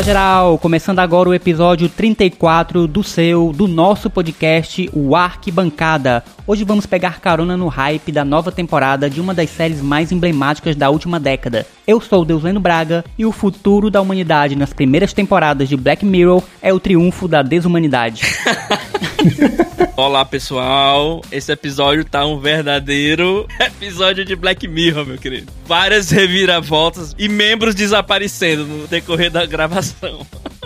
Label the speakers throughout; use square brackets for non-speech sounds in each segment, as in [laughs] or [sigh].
Speaker 1: Fala geral, começando agora o episódio 34 do seu, do nosso podcast, o Arquibancada. Hoje vamos pegar carona no hype da nova temporada de uma das séries mais emblemáticas da última década. Eu sou o Deusleno Braga e o futuro da humanidade nas primeiras temporadas de Black Mirror é o triunfo da desumanidade. [laughs]
Speaker 2: Olá pessoal, esse episódio tá um verdadeiro [laughs] episódio de Black Mirror, meu querido. Várias reviravoltas e membros desaparecendo no decorrer da gravação. [laughs]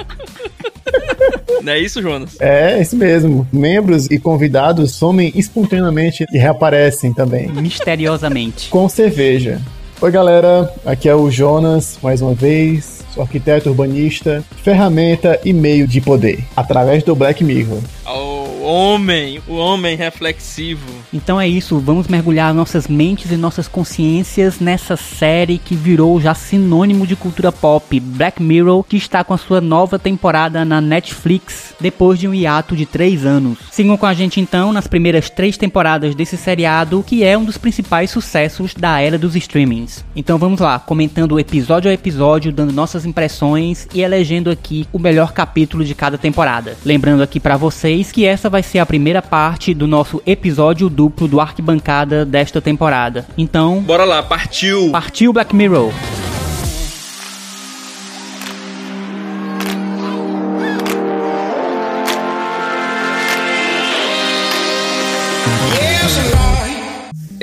Speaker 2: Não é isso, Jonas?
Speaker 3: É, isso mesmo. Membros e convidados somem espontaneamente e reaparecem também.
Speaker 1: Misteriosamente.
Speaker 3: Com cerveja. Oi, galera. Aqui é o Jonas, mais uma vez. Sou arquiteto urbanista, ferramenta e meio de poder, através do Black Mirror.
Speaker 2: Oh homem, o homem reflexivo.
Speaker 1: Então é isso, vamos mergulhar nossas mentes e nossas consciências nessa série que virou já sinônimo de cultura pop, Black Mirror, que está com a sua nova temporada na Netflix depois de um hiato de três anos. Sigam com a gente então nas primeiras três temporadas desse seriado, que é um dos principais sucessos da era dos streamings. Então vamos lá, comentando episódio a episódio, dando nossas impressões e elegendo aqui o melhor capítulo de cada temporada. Lembrando aqui para vocês que essa vai ser a primeira parte do nosso episódio duplo do Arquibancada desta temporada. Então,
Speaker 2: bora lá, partiu!
Speaker 1: Partiu Black Mirror!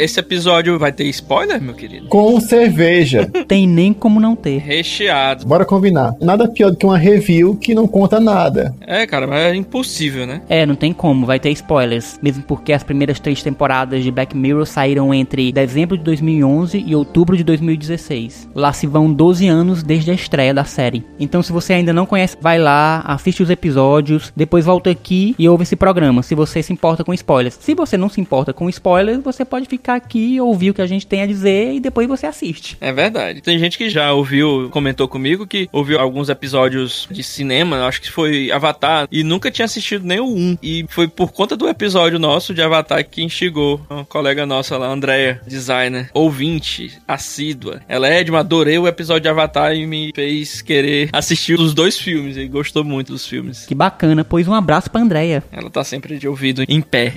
Speaker 2: Esse episódio vai ter spoiler, meu querido?
Speaker 3: Com cerveja. [laughs]
Speaker 1: Tem nem como não ter.
Speaker 2: Recheado.
Speaker 3: Bora combinar. Nada pior do que uma review que não conta nada.
Speaker 2: É, cara, mas é impossível, né?
Speaker 1: É, não tem como, vai ter spoilers. Mesmo porque as primeiras três temporadas de Black Mirror saíram entre dezembro de 2011 e outubro de 2016. Lá se vão 12 anos desde a estreia da série. Então, se você ainda não conhece, vai lá, assiste os episódios, depois volta aqui e ouve esse programa, se você se importa com spoilers. Se você não se importa com spoilers, você pode ficar ficar aqui, ouvir o que a gente tem a dizer e depois você assiste.
Speaker 2: É verdade. Tem gente que já ouviu, comentou comigo que ouviu alguns episódios de cinema, acho que foi Avatar, e nunca tinha assistido nem o 1. E foi por conta do episódio nosso de Avatar que instigou uma colega nossa lá, Andréia, designer, ouvinte, assídua. Ela é de uma adorei o episódio de Avatar e me fez querer assistir os dois filmes e gostou muito dos filmes.
Speaker 1: Que bacana, pois um abraço pra Andréia.
Speaker 2: Ela tá sempre de ouvido em pé.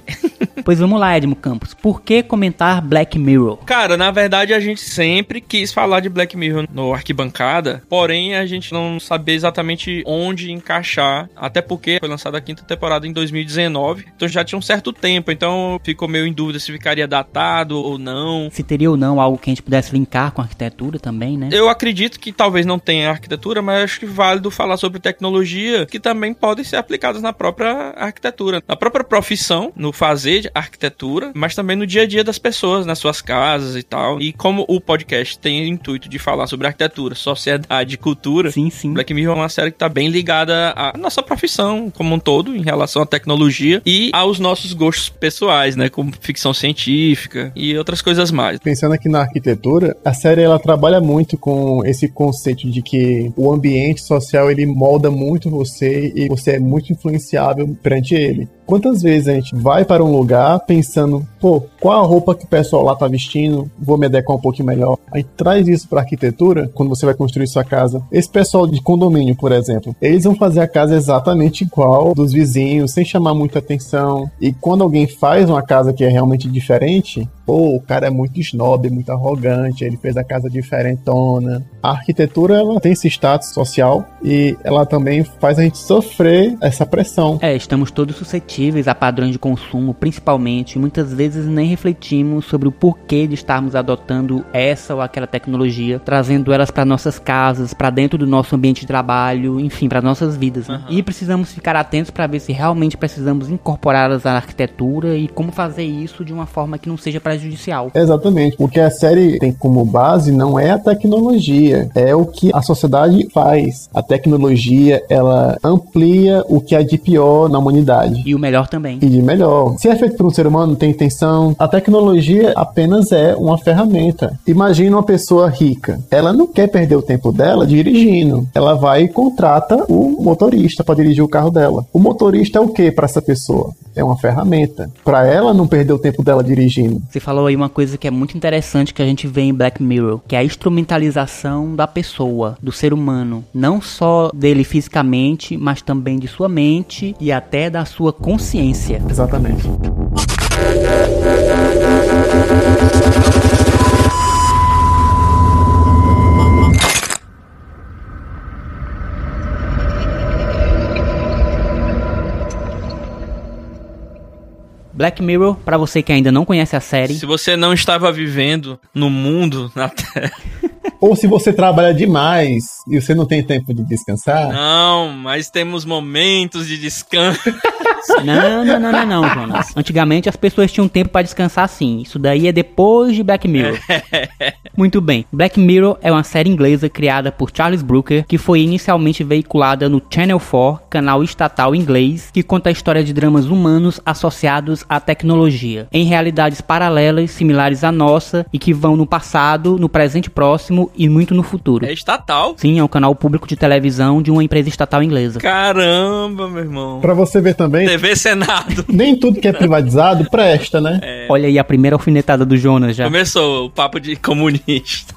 Speaker 1: pois vamos lá, Edmo Campos. Por que comentar comentar Black Mirror?
Speaker 2: Cara, na verdade a gente sempre quis falar de Black Mirror no Arquibancada, porém a gente não sabia exatamente onde encaixar, até porque foi lançada a quinta temporada em 2019, então já tinha um certo tempo, então ficou meio em dúvida se ficaria datado ou não.
Speaker 1: Se teria ou não algo que a gente pudesse linkar com arquitetura também, né?
Speaker 2: Eu acredito que talvez não tenha arquitetura, mas acho que válido falar sobre tecnologia que também podem ser aplicadas na própria arquitetura, na própria profissão, no fazer arquitetura, mas também no dia a dia das pessoas nas suas casas e tal. E como o podcast tem o intuito de falar sobre arquitetura, sociedade e cultura,
Speaker 1: sim, sim.
Speaker 2: Black Mirror é uma série que tá bem ligada à nossa profissão como um todo, em relação à tecnologia e aos nossos gostos pessoais, né? Como ficção científica e outras coisas mais.
Speaker 3: Pensando aqui na arquitetura, a série ela trabalha muito com esse conceito de que o ambiente social ele molda muito você e você é muito influenciável perante ele. Quantas vezes a gente vai para um lugar pensando, pô, qual a roupa que o pessoal lá tá vestindo? Vou me adequar um pouquinho melhor. Aí traz isso para arquitetura, quando você vai construir sua casa. Esse pessoal de condomínio, por exemplo, eles vão fazer a casa exatamente igual dos vizinhos, sem chamar muita atenção. E quando alguém faz uma casa que é realmente diferente, pô, o cara é muito snob, muito arrogante, ele fez a casa diferentona. A arquitetura, ela tem esse status social e ela também faz a gente sofrer essa pressão.
Speaker 1: É, estamos todos suscetíveis a padrões de consumo, principalmente, muitas vezes nem refletimos sobre o porquê de estarmos adotando essa ou aquela tecnologia, trazendo elas para nossas casas, para dentro do nosso ambiente de trabalho, enfim, para nossas vidas. Né? Uhum. E precisamos ficar atentos para ver se realmente precisamos incorporá-las à arquitetura e como fazer isso de uma forma que não seja prejudicial.
Speaker 3: Exatamente, porque a série tem como base não é a tecnologia, é o que a sociedade faz. A tecnologia, ela amplia o que há de pior na humanidade.
Speaker 1: E o melhor também.
Speaker 3: E de melhor. Se é feito por um ser humano, tem intenção. A tecnologia apenas é uma ferramenta. Imagina uma pessoa rica. Ela não quer perder o tempo dela dirigindo. Ela vai e contrata o motorista para dirigir o carro dela. O motorista é o que para essa pessoa? É uma ferramenta. Para ela não perder o tempo dela dirigindo.
Speaker 1: Você falou aí uma coisa que é muito interessante que a gente vê em Black Mirror, que é a instrumentalização da pessoa, do ser humano, não só dele fisicamente, mas também de sua mente e até da sua consciência.
Speaker 3: Exatamente.
Speaker 1: Black Mirror, para você que ainda não conhece a série.
Speaker 2: Se você não estava vivendo no mundo, na Terra. [laughs]
Speaker 3: Ou se você trabalha demais e você não tem tempo de descansar.
Speaker 2: Não, mas temos momentos de descanso. [laughs]
Speaker 1: Não, não, não, não, não, Jonas. Antigamente as pessoas tinham tempo para descansar sim. Isso daí é depois de Black Mirror. [laughs] Muito bem. Black Mirror é uma série inglesa criada por Charles Brooker, que foi inicialmente veiculada no Channel 4, canal estatal inglês, que conta a história de dramas humanos associados à tecnologia, em realidades paralelas, similares à nossa, e que vão no passado, no presente próximo e muito no futuro.
Speaker 2: É estatal?
Speaker 1: Sim, é um canal público de televisão de uma empresa estatal inglesa.
Speaker 2: Caramba, meu irmão.
Speaker 3: Pra você ver também,
Speaker 2: TV Senado. [laughs]
Speaker 3: nem tudo que é privatizado presta, né?
Speaker 1: Olha aí a primeira alfinetada do Jonas já.
Speaker 2: Começou o papo de comunista.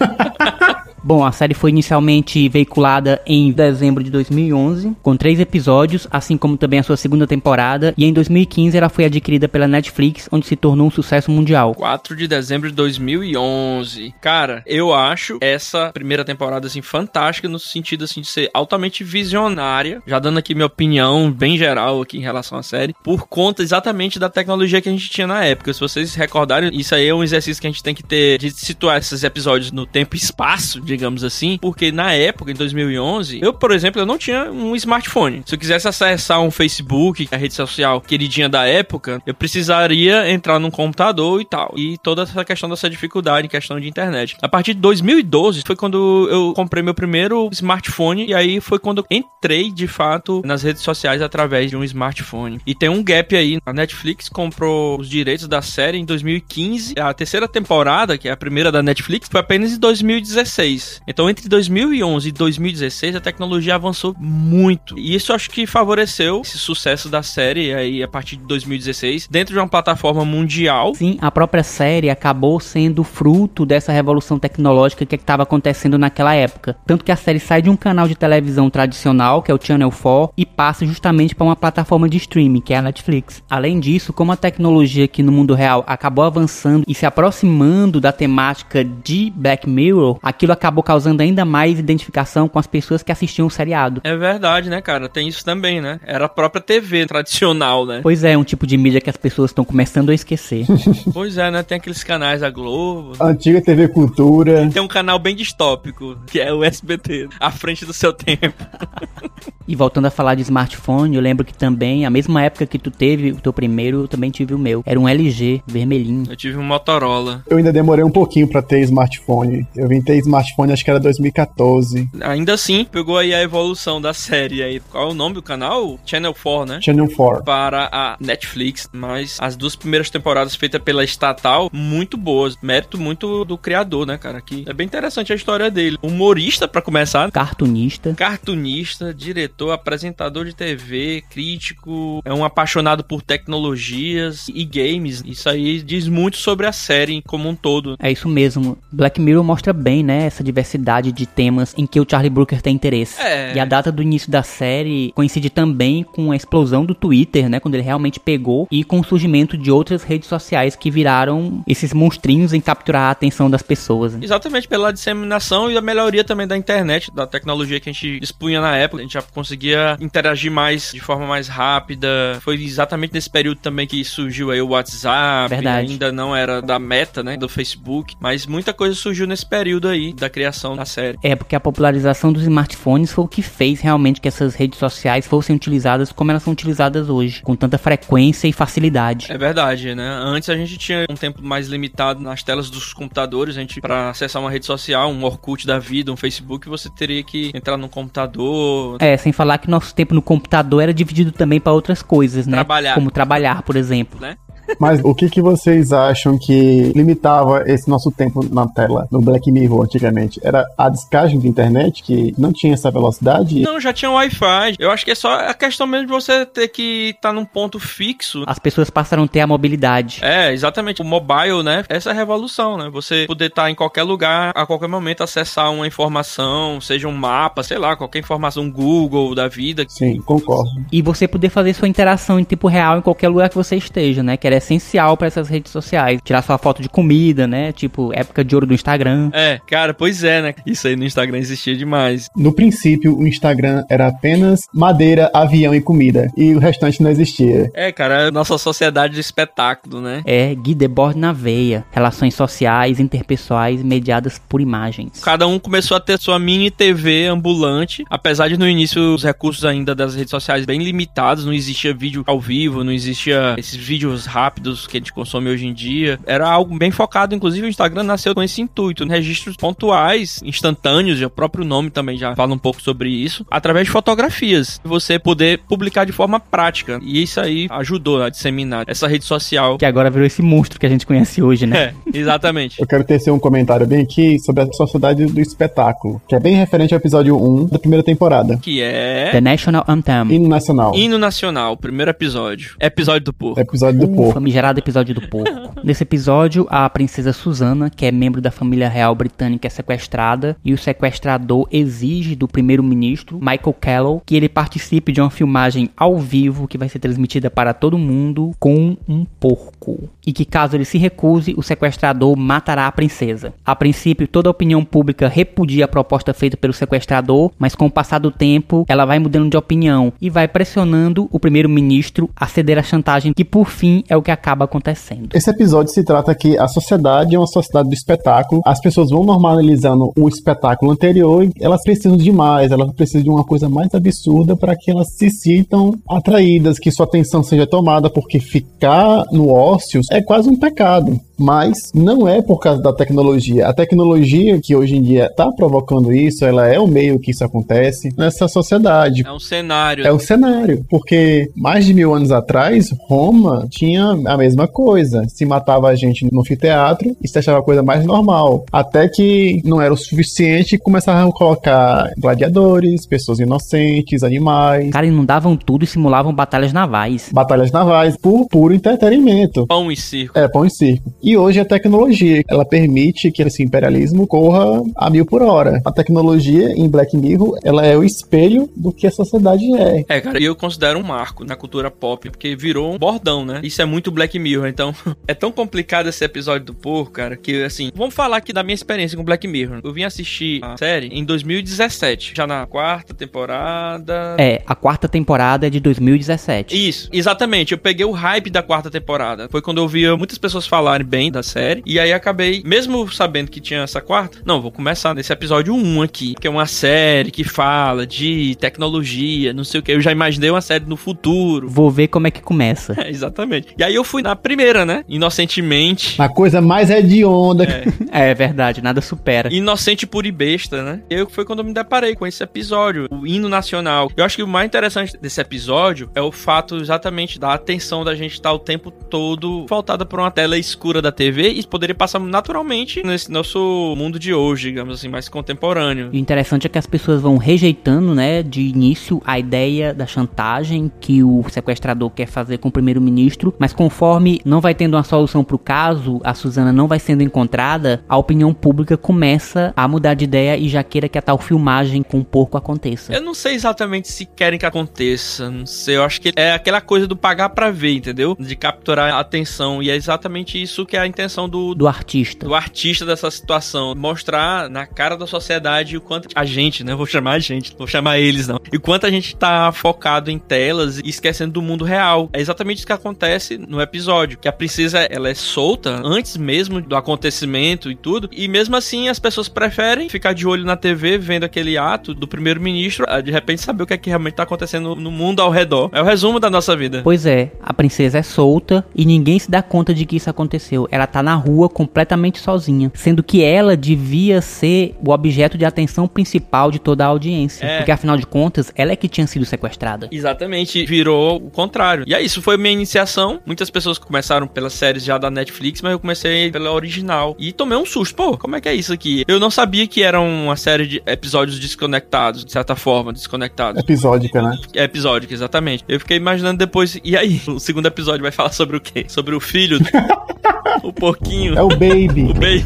Speaker 2: [laughs]
Speaker 1: Bom, a série foi inicialmente veiculada em dezembro de 2011, com três episódios, assim como também a sua segunda temporada, e em 2015 ela foi adquirida pela Netflix, onde se tornou um sucesso mundial.
Speaker 2: 4 de dezembro de 2011. Cara, eu acho essa primeira temporada assim fantástica no sentido assim de ser altamente visionária, já dando aqui minha opinião bem geral aqui em relação à série, por conta exatamente da tecnologia que a gente tinha na época. Se vocês recordarem, isso aí é um exercício que a gente tem que ter de situar esses episódios no tempo e espaço, digamos assim, porque na época, em 2011, eu, por exemplo, eu não tinha um smartphone. Se eu quisesse acessar um Facebook, a rede social queridinha da época, eu precisaria entrar num computador e tal. E toda essa questão dessa dificuldade em questão de internet. A partir de 2012 foi quando eu comprei meu primeiro smartphone e aí foi quando eu entrei de fato nas redes sociais através de um smartphone. E tem um gap aí, a Netflix comprou os direitos da série em 2015. A terceira temporada, que é a primeira da Netflix, foi apenas em 2016. Então entre 2011 e 2016 a tecnologia avançou muito. E isso acho que favoreceu esse sucesso da série aí a partir de 2016 dentro de uma plataforma mundial.
Speaker 1: Sim, a própria série acabou sendo fruto dessa revolução tecnológica que estava acontecendo naquela época. Tanto que a série sai de um canal de televisão tradicional, que é o Channel 4, e passa justamente para uma plataforma de streaming, que é a Netflix. Além disso, como a tecnologia aqui no mundo real acabou avançando e se aproximando da temática de Black Mirror, aquilo acabou causando ainda mais identificação com as pessoas que assistiam o seriado.
Speaker 2: É verdade, né, cara? Tem isso também, né? Era a própria TV tradicional, né?
Speaker 1: Pois é, um tipo de mídia que as pessoas estão começando a esquecer. [laughs]
Speaker 2: Pois é, né? Tem aqueles canais da Globo.
Speaker 3: Antiga TV Cultura.
Speaker 2: Tem um canal bem distópico, que é o SBT, à frente do seu tempo. [laughs]
Speaker 1: E voltando a falar de smartphone, eu lembro que também, a mesma época que tu teve o teu primeiro, eu também tive o meu. Era um LG vermelhinho.
Speaker 2: Eu tive um Motorola.
Speaker 3: Eu ainda demorei um pouquinho pra ter smartphone. Eu vim ter smartphone acho que era 2014.
Speaker 2: Ainda assim, pegou aí a evolução da série aí. Qual é o nome do canal? Channel 4, né?
Speaker 3: Channel 4.
Speaker 2: Para a Netflix, mas as duas primeiras temporadas feitas pela estatal, muito boas. Mérito muito do criador, né, cara? Que é bem interessante a história dele. Humorista, pra começar.
Speaker 1: Cartunista.
Speaker 2: Cartunista, diretor, apresentador de TV, crítico, é um apaixonado por tecnologias e games. Isso aí diz muito sobre a série como um todo.
Speaker 1: É isso mesmo. Black Mirror mostra bem, né, essa diversidade de temas em que o Charlie Brooker tem interesse.
Speaker 2: É.
Speaker 1: E a data do início da série coincide também com a explosão do Twitter, né, quando ele realmente pegou, e com o surgimento de outras redes sociais que viraram esses monstrinhos em capturar a atenção das pessoas. né?
Speaker 2: Exatamente pela disseminação e a melhoria também da internet, da tecnologia que a gente dispunha na época. A gente já conseguia interagir mais de forma mais rápida. Foi exatamente nesse período também que surgiu aí o WhatsApp.
Speaker 1: Verdade.
Speaker 2: Ainda não era da meta, né? Do Facebook. Mas muita coisa surgiu nesse período aí da criação da série.
Speaker 1: É, porque a popularização dos smartphones foi o que fez realmente que essas redes sociais fossem utilizadas como elas são utilizadas hoje, com tanta frequência e facilidade.
Speaker 2: É verdade, né? Antes a gente tinha um tempo mais limitado nas telas dos computadores. A gente, pra acessar uma rede social, um Orkut da vida, um Facebook, você teria que entrar no computador,
Speaker 1: É, sem falar que nosso tempo no computador era dividido também para outras coisas, né?
Speaker 2: Trabalhar.
Speaker 1: Como trabalhar, por exemplo.
Speaker 2: né?
Speaker 3: Mas o que, que vocês acham que limitava esse nosso tempo na tela no Black Mirror antigamente? Era a descagem de internet que não tinha essa velocidade?
Speaker 2: Não, já tinha Wi-Fi. Eu acho que é só a questão mesmo de você ter que estar tá num ponto fixo.
Speaker 1: As pessoas passaram a ter a mobilidade.
Speaker 2: É, exatamente. O mobile, né? Essa é a revolução, né? Você poder estar tá em qualquer lugar, a qualquer momento, acessar uma informação, seja um mapa, sei lá, qualquer informação Google da vida.
Speaker 3: Sim, concordo.
Speaker 1: E você poder fazer sua interação em tempo real em qualquer lugar que você esteja, né? Que era essencial para essas redes sociais. Tirar sua foto de comida, né? Tipo, época de ouro do Instagram.
Speaker 2: É, cara, pois é, né? Isso aí no Instagram existia demais.
Speaker 3: No princípio, o Instagram era apenas madeira, avião e comida. E o restante não existia.
Speaker 2: É, cara, nossa sociedade de espetáculo, né?
Speaker 1: É, Guy Debord na veia. Relações sociais, interpessoais, mediadas por imagens.
Speaker 2: Cada um começou a ter sua mini TV ambulante, apesar de no início os recursos ainda das redes sociais bem limitados, não existia vídeo ao vivo, não existia esses vídeos rápidos que a gente consome hoje em dia. Era algo bem focado, inclusive o Instagram nasceu com esse intuito, registros pontuais, instantâneos, o próprio nome também já fala um pouco sobre isso, através de fotografias. Você poder publicar de forma prática. E isso aí ajudou a disseminar essa rede social.
Speaker 1: Que agora virou esse monstro que a gente conhece hoje, né? [laughs]
Speaker 2: É, exatamente.
Speaker 3: Eu quero tecer um comentário bem aqui sobre a sociedade do espetáculo, que é bem referente ao episódio 1 da primeira temporada.
Speaker 2: Que é.
Speaker 1: The National Anthem.
Speaker 3: Hino Nacional.
Speaker 2: Hino Nacional, primeiro episódio. Episódio do porco.
Speaker 3: Episódio do
Speaker 1: O
Speaker 3: porco.
Speaker 1: famigerado episódio do porco. [laughs] Nesse episódio, a princesa Susana, que é membro da família real britânica, é sequestrada e o sequestrador exige do primeiro-ministro, Michael Callow, que ele participe de uma filmagem ao vivo que vai ser transmitida para todo mundo com um porco. E que caso ele se recuse, o sequestrador matará a princesa. A princípio, toda a opinião pública repudia a proposta feita pelo sequestrador, mas com o passar do tempo, ela vai mudando de opinião e vai pressionando o primeiro-ministro a ceder à chantagem, que por fim é o que acaba acontecendo.
Speaker 3: Esse episódio se trata que a sociedade é uma sociedade do espetáculo, as pessoas vão normalizando o espetáculo anterior e elas precisam de mais, elas precisam de uma coisa mais absurda para que elas se sintam atraídas, que sua atenção seja tomada, porque ficar no ócio é quase um pecado. Mas não é por causa da tecnologia. A tecnologia que hoje em dia está provocando isso, ela é o meio que isso acontece nessa sociedade.
Speaker 2: É um cenário.
Speaker 3: É o cenário, porque mais de mil anos atrás, Roma tinha a mesma coisa. Se matava a gente no anfiteatro e se achava a coisa mais normal. Até que não era o suficiente e começaram a colocar gladiadores, pessoas inocentes, animais,
Speaker 1: Cara, inundavam tudo e simulavam batalhas navais.
Speaker 3: batalhas navais, por puro entretenimento.
Speaker 2: Pão e circo.
Speaker 3: É, pão e circo. E hoje a tecnologia, ela permite que esse imperialismo corra a mil por hora. A tecnologia em Black Mirror, ela é o espelho do que a sociedade é.
Speaker 2: É, cara, e eu considero um marco na cultura pop, porque virou um bordão, né? Isso é muito Black Mirror, então [laughs] é tão complicado esse episódio do porco, cara, que assim, vamos falar aqui da minha experiência com Black Mirror. Eu vim assistir a série em 2017, já na quarta temporada.
Speaker 1: É, a quarta temporada é de 2017.
Speaker 2: Isso, exatamente. Eu peguei o hype da quarta temporada. Foi quando eu via muitas pessoas falarem bem da série. E aí acabei, mesmo sabendo que tinha essa quarta, não, vou começar nesse episódio 1 aqui, que é uma série que fala de tecnologia, não sei o que. Eu já imaginei uma série no futuro.
Speaker 1: Vou ver como é que começa.
Speaker 2: É, [laughs] exatamente. E aí eu fui na primeira, né? Inocentemente.
Speaker 3: A coisa mais hedionda.
Speaker 2: É, [laughs]
Speaker 1: É verdade, nada supera.
Speaker 2: Inocente pura e besta, né? E aí foi quando eu me deparei com esse episódio, o hino nacional. Eu acho que o mais interessante desse episódio é o fato exatamente da atenção da gente estar o tempo todo voltada para uma tela escura da TV e poderia passar naturalmente nesse nosso mundo de hoje, digamos assim, mais contemporâneo.
Speaker 1: E o interessante é que as pessoas vão rejeitando, né, de início a ideia da chantagem que o sequestrador quer fazer com o primeiro-ministro, mas conforme não vai tendo uma solução pro caso, a Suzana não vai sendo encontrada, a opinião pública começa a mudar de ideia e já queira que a tal filmagem com o porco aconteça.
Speaker 2: Eu não sei exatamente se querem que aconteça, não sei, eu acho que é aquela coisa do pagar pra ver, entendeu? De capturar a atenção, e é exatamente isso que é a intenção do,
Speaker 1: Do artista.
Speaker 2: do artista dessa situação, mostrar na cara da sociedade o quanto a gente, né? Vou chamar a gente, vou chamar eles não. E o quanto a gente tá focado em telas e esquecendo do mundo real. É exatamente isso que acontece no episódio, que a princesa ela é solta antes mesmo do acontecimento e tudo, e mesmo assim as pessoas preferem ficar de olho na TV vendo aquele ato do primeiro-ministro, de repente saber o que é que realmente tá acontecendo no mundo ao redor. É o resumo da nossa vida.
Speaker 1: Pois é, a princesa é solta e ninguém se dá conta de que isso aconteceu. Daniel, ela tá na rua completamente sozinha, sendo que ela devia ser o objeto de atenção principal de toda a audiência,
Speaker 2: É.
Speaker 1: porque afinal de contas, ela é que tinha sido sequestrada.
Speaker 2: Exatamente, virou o contrário. E aí, isso foi minha iniciação. Muitas pessoas começaram pelas séries já da Netflix, mas eu comecei pela original. E tomei um susto. Pô, como é que é isso aqui? Eu não sabia que era uma série de episódios desconectados, de certa forma, desconectados.
Speaker 3: Episódica, né?
Speaker 2: É episódico, exatamente. Eu fiquei imaginando depois, e aí? [laughs] O segundo episódio vai falar sobre o quê? Sobre o filho, [laughs] o porquinho,
Speaker 3: É o Baby.
Speaker 2: o baby.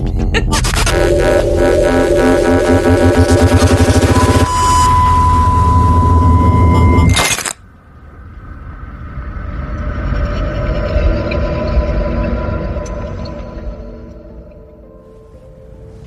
Speaker 2: [laughs]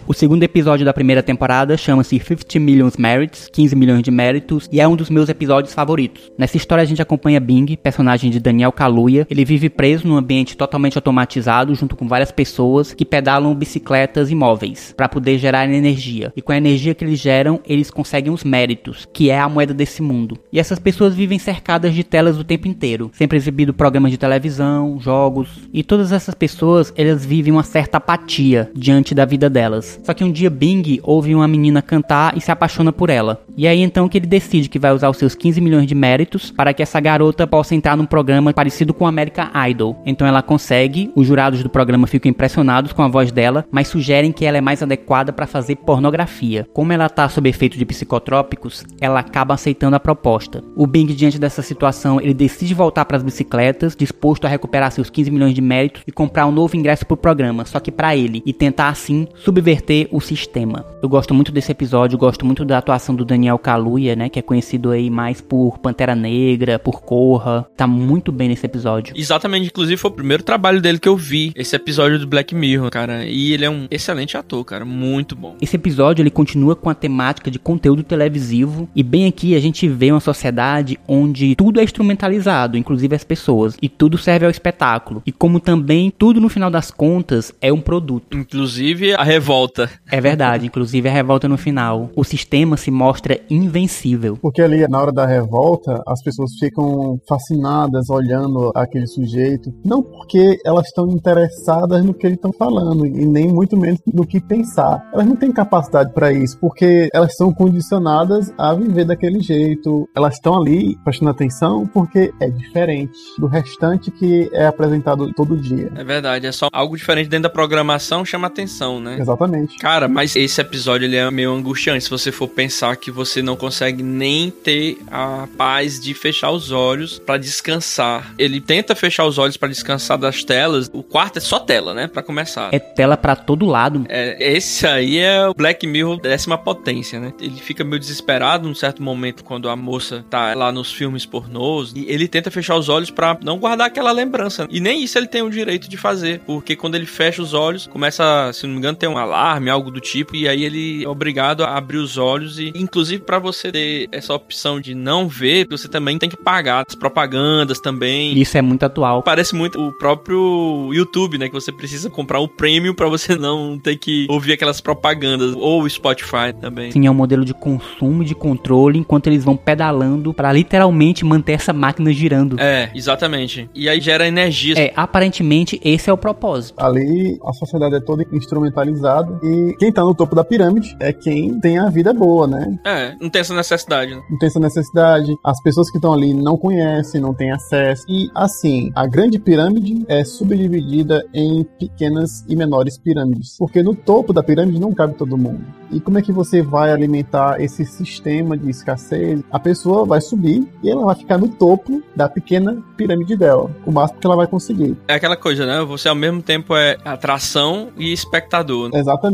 Speaker 1: O segundo episódio da primeira temporada chama-se 50 Million Merits, 15 milhões de méritos, e é um dos meus episódios favoritos. Nessa história a gente acompanha Bing, personagem de Daniel Kaluuya. Ele vive preso num ambiente totalmente automatizado, junto com várias pessoas que pedalam bicicletas e móveis para poder gerar energia. E com a energia que eles geram, eles conseguem os méritos, que é a moeda desse mundo. E essas pessoas vivem cercadas de telas o tempo inteiro, sempre exibido programas de televisão, jogos, e todas essas pessoas, elas vivem uma certa apatia diante da vida delas. Só que um dia Bing ouve uma menina cantar e se apaixona por ela. E aí então que ele decide que vai usar os seus 15 milhões de méritos para que essa garota possa entrar num programa parecido com American Idol. Então ela consegue, os jurados do programa ficam impressionados com a voz dela, mas sugerem que ela é mais adequada para fazer pornografia. Como ela tá sob efeito de psicotrópicos, ela acaba aceitando a proposta. O Bing diante dessa situação, ele decide voltar para as bicicletas, disposto a recuperar seus 15 milhões de méritos e comprar um novo ingresso pro programa, só que para ele, e tentar assim subverter o sistema. Eu gosto muito desse episódio, gosto muito da atuação do Daniel Kaluuya, né, que é conhecido aí mais por Pantera Negra, por Corra. Tá muito bem nesse episódio.
Speaker 2: Exatamente, inclusive foi o primeiro trabalho dele que eu vi, esse episódio do Black Mirror, cara. E ele é um excelente ator, cara, muito bom.
Speaker 1: Esse episódio ele continua com a temática de conteúdo televisivo e bem aqui a gente vê uma sociedade onde tudo é instrumentalizado, inclusive as pessoas, e tudo serve ao espetáculo. E como também tudo no final das contas é um produto.
Speaker 2: Inclusive a revolta.
Speaker 1: É verdade, inclusive a revolta no final. O sistema se mostra invencível.
Speaker 3: Porque ali, na hora da revolta, as pessoas ficam fascinadas olhando aquele sujeito. Não porque elas estão interessadas no que eles estão falando, e nem muito menos no que pensar. Elas não têm capacidade para isso, porque elas são condicionadas a viver daquele jeito. Elas estão ali prestando atenção porque é diferente do restante que é apresentado todo dia.
Speaker 2: É verdade, é só algo diferente dentro da programação chama atenção, né?
Speaker 3: Exatamente.
Speaker 2: Cara, mas esse episódio ele é meio angustiante se você for pensar que você não consegue nem ter a paz de fechar os olhos pra descansar. Ele tenta fechar os olhos pra descansar das telas. O quarto é só tela, né, Pra começar.
Speaker 1: É tela pra todo lado.
Speaker 2: É, esse aí é o Black Mirror décima potência, né? Ele fica meio desesperado num certo momento quando a moça tá lá nos filmes pornôs e ele tenta fechar os olhos pra não guardar aquela lembrança. E nem isso ele tem o direito de fazer, porque quando ele fecha os olhos, começa, se não me engano, tem um alarme, algo do tipo, e aí ele é obrigado a abrir os olhos e inclusive pra você ter essa opção de não ver, você também tem que pagar as propagandas também.
Speaker 1: Isso é muito atual.
Speaker 2: Parece muito o próprio YouTube, né? Que você precisa comprar o prêmio pra você não ter que ouvir aquelas propagandas. Ou o Spotify também.
Speaker 1: Sim, é um modelo de consumo e de controle enquanto eles vão pedalando pra literalmente manter essa máquina girando.
Speaker 2: É, exatamente. E aí gera energia.
Speaker 1: É, aparentemente esse é o propósito.
Speaker 3: Ali a sociedade é toda instrumentalizada e quem tá no topo da pirâmide é quem tem a vida boa, né?
Speaker 2: É, não tem essa necessidade, né?
Speaker 3: Não tem essa necessidade, as pessoas que estão ali não conhecem, não têm acesso. E assim, a grande pirâmide é subdividida em pequenas e menores pirâmides, porque no topo da pirâmide não cabe todo mundo. E como é que você vai alimentar esse sistema de escassez? A pessoa vai subir e ela vai ficar no topo da pequena pirâmide dela, o máximo que ela vai conseguir.
Speaker 2: É aquela coisa, né? Você ao mesmo tempo é atração e espectador. né?
Speaker 3: Exatamente.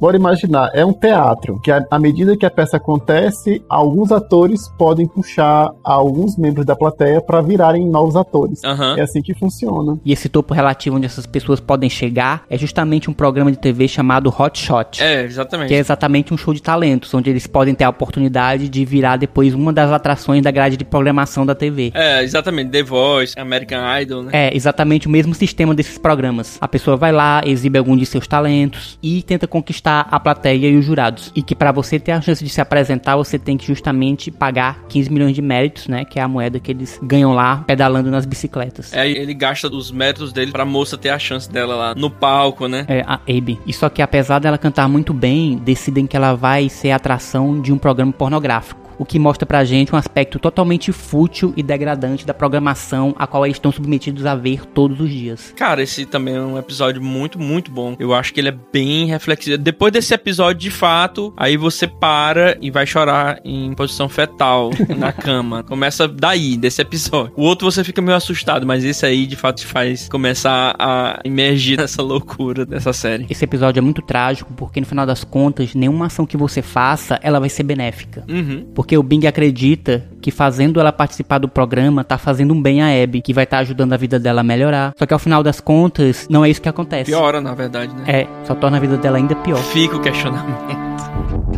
Speaker 3: Bora imaginar, é um teatro que, à medida que a peça acontece, alguns atores podem puxar alguns membros da plateia para virarem novos atores.
Speaker 2: Aham.
Speaker 3: É assim que funciona.
Speaker 1: E esse topo relativo onde essas pessoas podem chegar é justamente um programa de TV chamado Hot Shot.
Speaker 2: É, exatamente.
Speaker 1: Que é exatamente um show de talentos, onde eles podem ter a oportunidade de virar depois uma das atrações da grade de programação da TV.
Speaker 2: É, exatamente. The Voice, American Idol, né?
Speaker 1: É, exatamente o mesmo sistema desses programas. A pessoa vai lá, exibe algum de seus talentos e tenta conquistar a plateia e os jurados. E que para você ter a chance de se apresentar, você tem que justamente pagar 15 milhões de méritos, né? Que é a moeda que eles ganham lá pedalando nas bicicletas.
Speaker 2: É, ele gasta os méritos dele pra moça ter a chance dela lá no palco, né?
Speaker 1: É, a Abe. E só que apesar dela cantar muito bem, decidem que ela vai ser atração de um programa pornográfico o que mostra pra gente um aspecto totalmente fútil e degradante da programação a qual eles estão submetidos a ver todos os dias.
Speaker 2: Cara, esse também é um episódio muito, muito bom. Eu acho que ele é bem reflexivo. Depois desse episódio, de fato, aí você para e vai chorar em posição fetal [laughs] na cama. Começa daí, desse episódio. O outro você fica meio assustado, mas esse aí, de fato, te faz começar a emergir [laughs] nessa loucura dessa série.
Speaker 1: Esse episódio é muito trágico porque, no final das contas, nenhuma ação que você faça, ela vai ser benéfica.
Speaker 2: Uhum.
Speaker 1: Porque o Bing acredita que fazendo ela participar do programa tá fazendo um bem a Abby, que vai estar tá ajudando a vida dela a melhorar. Só que ao final das contas, não é isso que acontece.
Speaker 2: Piora, na verdade, né?
Speaker 1: É, só torna a vida dela ainda pior.
Speaker 2: Fica o questionamento.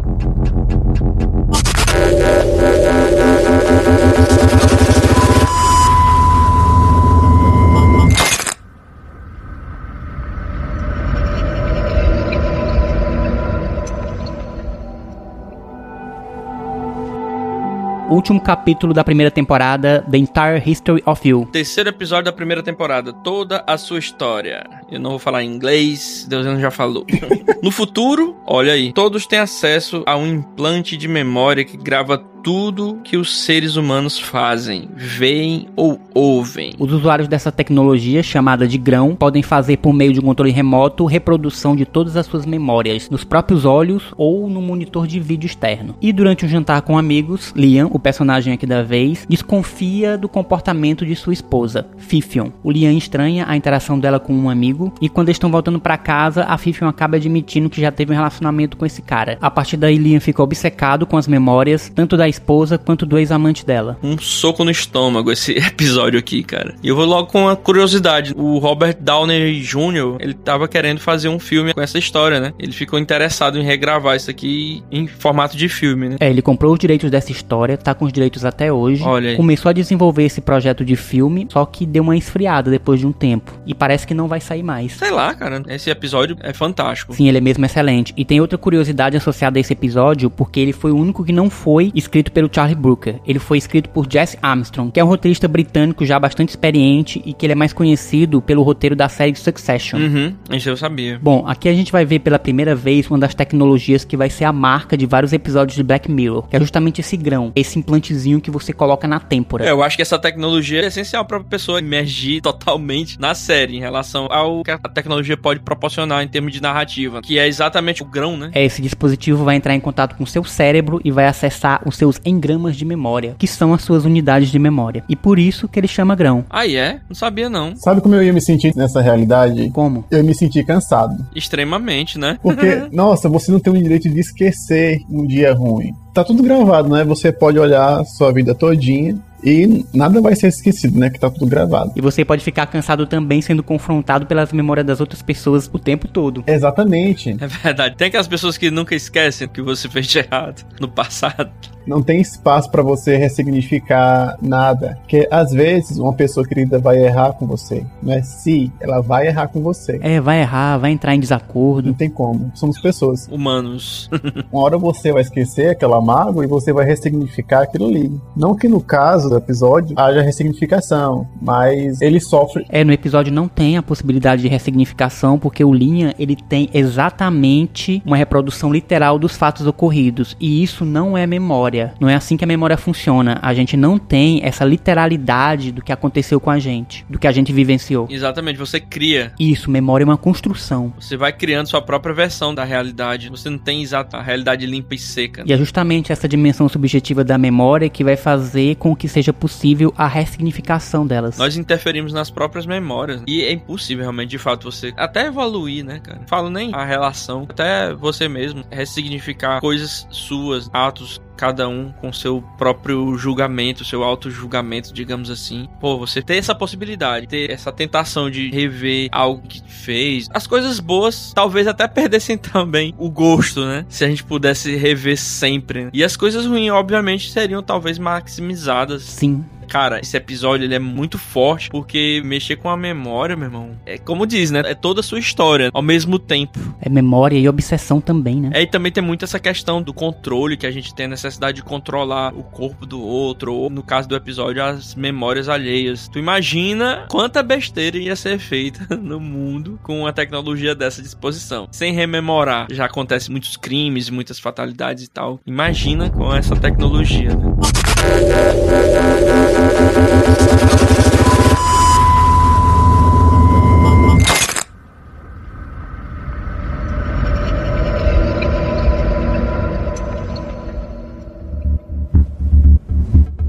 Speaker 1: Último capítulo da primeira temporada, The Entire History of You.
Speaker 2: Terceiro episódio da primeira temporada, toda a sua história. Eu não vou falar em inglês, Deus já falou. [laughs] no futuro, olha aí, todos têm acesso a um implante de memória que grava tudo que os seres humanos fazem, veem ou ouvem.
Speaker 1: Os usuários dessa tecnologia, chamada de grão, podem fazer por meio de um controle remoto reprodução de todas as suas memórias, nos próprios olhos ou no monitor de vídeo externo. E durante um jantar com amigos, Liam, o personagem aqui da vez, desconfia do comportamento de sua esposa, Fifion. O Liam estranha a interação dela com um amigo e quando estão voltando para casa, a Fifion acaba admitindo que já teve um relacionamento com esse cara. A partir daí, Liam fica obcecado com as memórias, tanto da esposa quanto do ex-amante dela.
Speaker 2: Um soco no estômago esse [laughs] episódio aqui, cara. E eu vou logo com uma curiosidade. O Robert Downey Jr., ele tava querendo fazer um filme com essa história, né? Ele ficou interessado em regravar isso aqui em formato de filme, né?
Speaker 1: É, ele comprou os direitos dessa história, tá com os direitos até hoje.
Speaker 2: Olha aí.
Speaker 1: Começou a desenvolver esse projeto de filme, só que deu uma esfriada depois de um tempo. E parece que não vai sair mais.
Speaker 2: Sei lá, cara. Esse episódio é fantástico.
Speaker 1: Sim, ele é mesmo excelente. E tem outra curiosidade associada a esse episódio, porque ele foi o único que não foi escrito escrito pelo Charlie Brooker. Ele foi escrito por Jesse Armstrong, que é um roteirista britânico já bastante experiente e que ele é mais conhecido pelo roteiro da série Succession.
Speaker 2: Uhum, isso eu sabia.
Speaker 1: Bom, aqui a gente vai ver pela primeira vez uma das tecnologias que vai ser a marca de vários episódios de Black Mirror, que é justamente esse grão, esse implantezinho que você coloca na têmpora.
Speaker 2: É, eu acho que essa tecnologia é essencial para a pessoa emergir totalmente na série em relação ao que a tecnologia pode proporcionar em termos de narrativa, que é exatamente o grão, né?
Speaker 1: É, esse dispositivo vai entrar em contato com o seu cérebro e vai acessar os seus em gramas de memória, que são as suas unidades de memória. E por isso que ele chama grão.
Speaker 2: Ah, é? Não sabia não.
Speaker 3: Sabe como eu ia me sentir nessa realidade?
Speaker 1: Como?
Speaker 3: Eu me senti cansado.
Speaker 2: Extremamente, né?
Speaker 3: Porque, [laughs] nossa, você não tem o direito de esquecer um dia ruim. Tá tudo gravado, né? Você pode olhar sua vida todinha e nada vai ser esquecido, né? Que tá tudo gravado.
Speaker 1: E você pode ficar cansado também sendo confrontado pelas memórias das outras pessoas o tempo todo.
Speaker 3: Exatamente.
Speaker 2: É verdade. Tem aquelas pessoas que nunca esquecem o que você fez de errado no passado.
Speaker 3: Não tem espaço para você ressignificar nada. Porque às vezes uma pessoa querida vai errar com você. Não é se, ela vai errar com você.
Speaker 1: É, vai errar, vai entrar em desacordo.
Speaker 3: Não tem como. Somos pessoas.
Speaker 2: Humanos. [laughs]
Speaker 3: uma hora você vai esquecer aquela mágoa e você vai ressignificar aquilo ali. Não que no caso do episódio haja ressignificação, mas ele sofre.
Speaker 1: É, no episódio não tem a possibilidade de ressignificação, porque o Linha ele tem exatamente uma reprodução literal dos fatos ocorridos. E isso não é memória memória. Não é assim que a memória funciona. A gente não tem essa literalidade do que aconteceu com a gente, do que a gente vivenciou.
Speaker 2: Exatamente, você cria.
Speaker 1: Isso, memória é uma construção.
Speaker 2: Você vai criando sua própria versão da realidade. Você não tem exata a realidade limpa e seca.
Speaker 1: E é justamente essa dimensão subjetiva da memória que vai fazer com que seja possível a ressignificação delas.
Speaker 2: Nós interferimos nas próprias memórias. E é impossível realmente, de fato, você até evoluir, né, cara? Falo nem a relação, até você mesmo ressignificar coisas suas, atos cada um com seu próprio julgamento, seu auto-julgamento, digamos assim. Pô, você ter essa possibilidade, ter essa tentação de rever algo que fez. As coisas boas talvez até [laughs] perdessem também o gosto, né? Se a gente pudesse rever sempre. E as coisas ruins, obviamente, seriam talvez maximizadas.
Speaker 1: Sim.
Speaker 2: Cara, esse episódio ele é muito forte porque mexer com a memória, meu irmão, é como diz, né? É toda a sua história ao mesmo tempo.
Speaker 1: É memória e obsessão também, né?
Speaker 2: É, e também tem muito essa questão do controle que a gente tem a necessidade de controlar o corpo do outro, ou no caso do episódio, as memórias alheias. Tu imagina quanta besteira ia ser feita [laughs] no mundo com uma tecnologia dessa disposição. Sem rememorar. Já acontece muitos crimes, muitas fatalidades e tal. Imagina com essa tecnologia, né?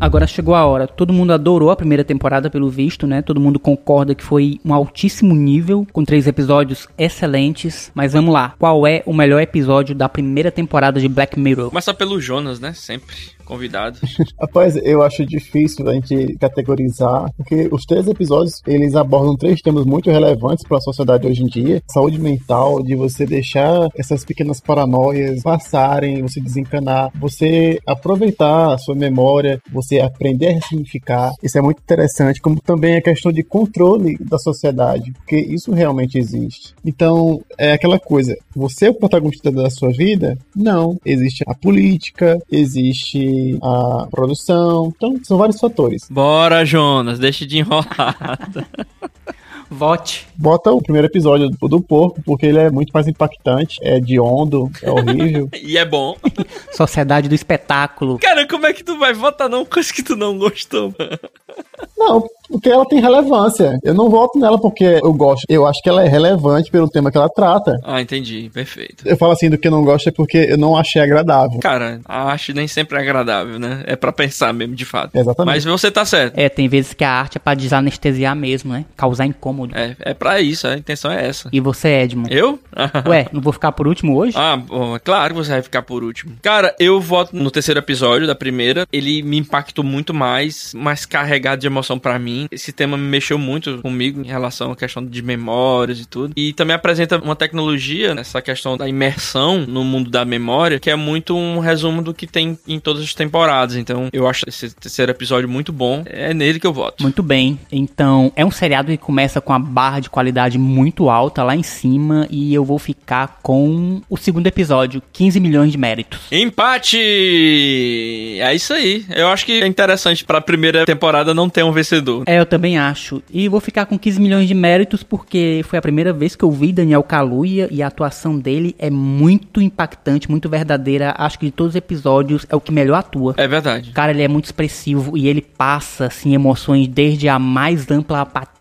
Speaker 1: Agora chegou a hora. Todo mundo adorou a primeira temporada, pelo visto, né? Todo mundo concorda que foi um altíssimo nível, com três episódios excelentes. Mas vamos lá. Qual é o melhor episódio da primeira temporada de Black Mirror?
Speaker 2: Começa pelo Jonas, né? Sempre convidado. [laughs]
Speaker 3: Rapaz, eu acho difícil a gente categorizar, porque os três episódios, eles abordam três temas muito relevantes para a sociedade hoje em dia. Saúde mental, de você deixar essas pequenas paranoias passarem, você desencanar, você aproveitar a sua memória, você aprender a ressignificar. Isso é muito interessante, como também a questão de controle da sociedade, porque isso realmente existe. Então, é aquela coisa, você é o protagonista da sua vida? Não. Existe a política, existe a produção. Então, são vários fatores.
Speaker 2: Bora, Jonas, deixa de enrolar. [laughs]
Speaker 1: Vote.
Speaker 3: Bota o primeiro episódio do, do porco, porque ele é muito mais impactante. É de ondo, é horrível. [laughs]
Speaker 2: e é bom. [laughs]
Speaker 1: Sociedade do espetáculo.
Speaker 2: Cara, como é que tu vai votar não coisa que tu não gostou, mano?
Speaker 3: Não, porque ela tem relevância. Eu não voto nela porque eu gosto. Eu acho que ela é relevante pelo tema que ela trata.
Speaker 2: Ah, entendi. Perfeito.
Speaker 3: Eu falo assim do que eu não gosto é porque eu não achei agradável.
Speaker 2: Cara, a arte nem sempre é agradável, né? É para pensar mesmo, de fato.
Speaker 3: Exatamente.
Speaker 2: Mas você tá certo.
Speaker 1: É, tem vezes que a arte é pra desanestesiar mesmo, né? Causar incômodo.
Speaker 2: É, é pra isso, a intenção é essa.
Speaker 1: E você, Edmund?
Speaker 2: Eu? [laughs]
Speaker 1: Ué, não vou ficar por último hoje?
Speaker 2: Ah, bom, é claro que você vai ficar por último. Cara, eu voto no terceiro episódio da primeira. Ele me impactou muito mais, mais carregado de emoção para mim. Esse tema me mexeu muito comigo em relação à questão de memórias e tudo. E também apresenta uma tecnologia, essa questão da imersão no mundo da memória, que é muito um resumo do que tem em todas as temporadas. Então, eu acho esse terceiro episódio muito bom. É nele que eu voto.
Speaker 1: Muito bem. Então, é um seriado que começa com a barra de qualidade muito alta lá em cima e eu vou ficar com o segundo episódio, 15 milhões de méritos.
Speaker 2: Empate! É isso aí. Eu acho que é interessante para a primeira temporada não ter um vencedor.
Speaker 1: É, eu também acho. E vou ficar com 15 milhões de méritos porque foi a primeira vez que eu vi Daniel Kaluuya e a atuação dele é muito impactante, muito verdadeira. Acho que de todos os episódios é o que melhor atua.
Speaker 2: É verdade.
Speaker 1: Cara, ele é muito expressivo e ele passa assim emoções desde a mais ampla apatia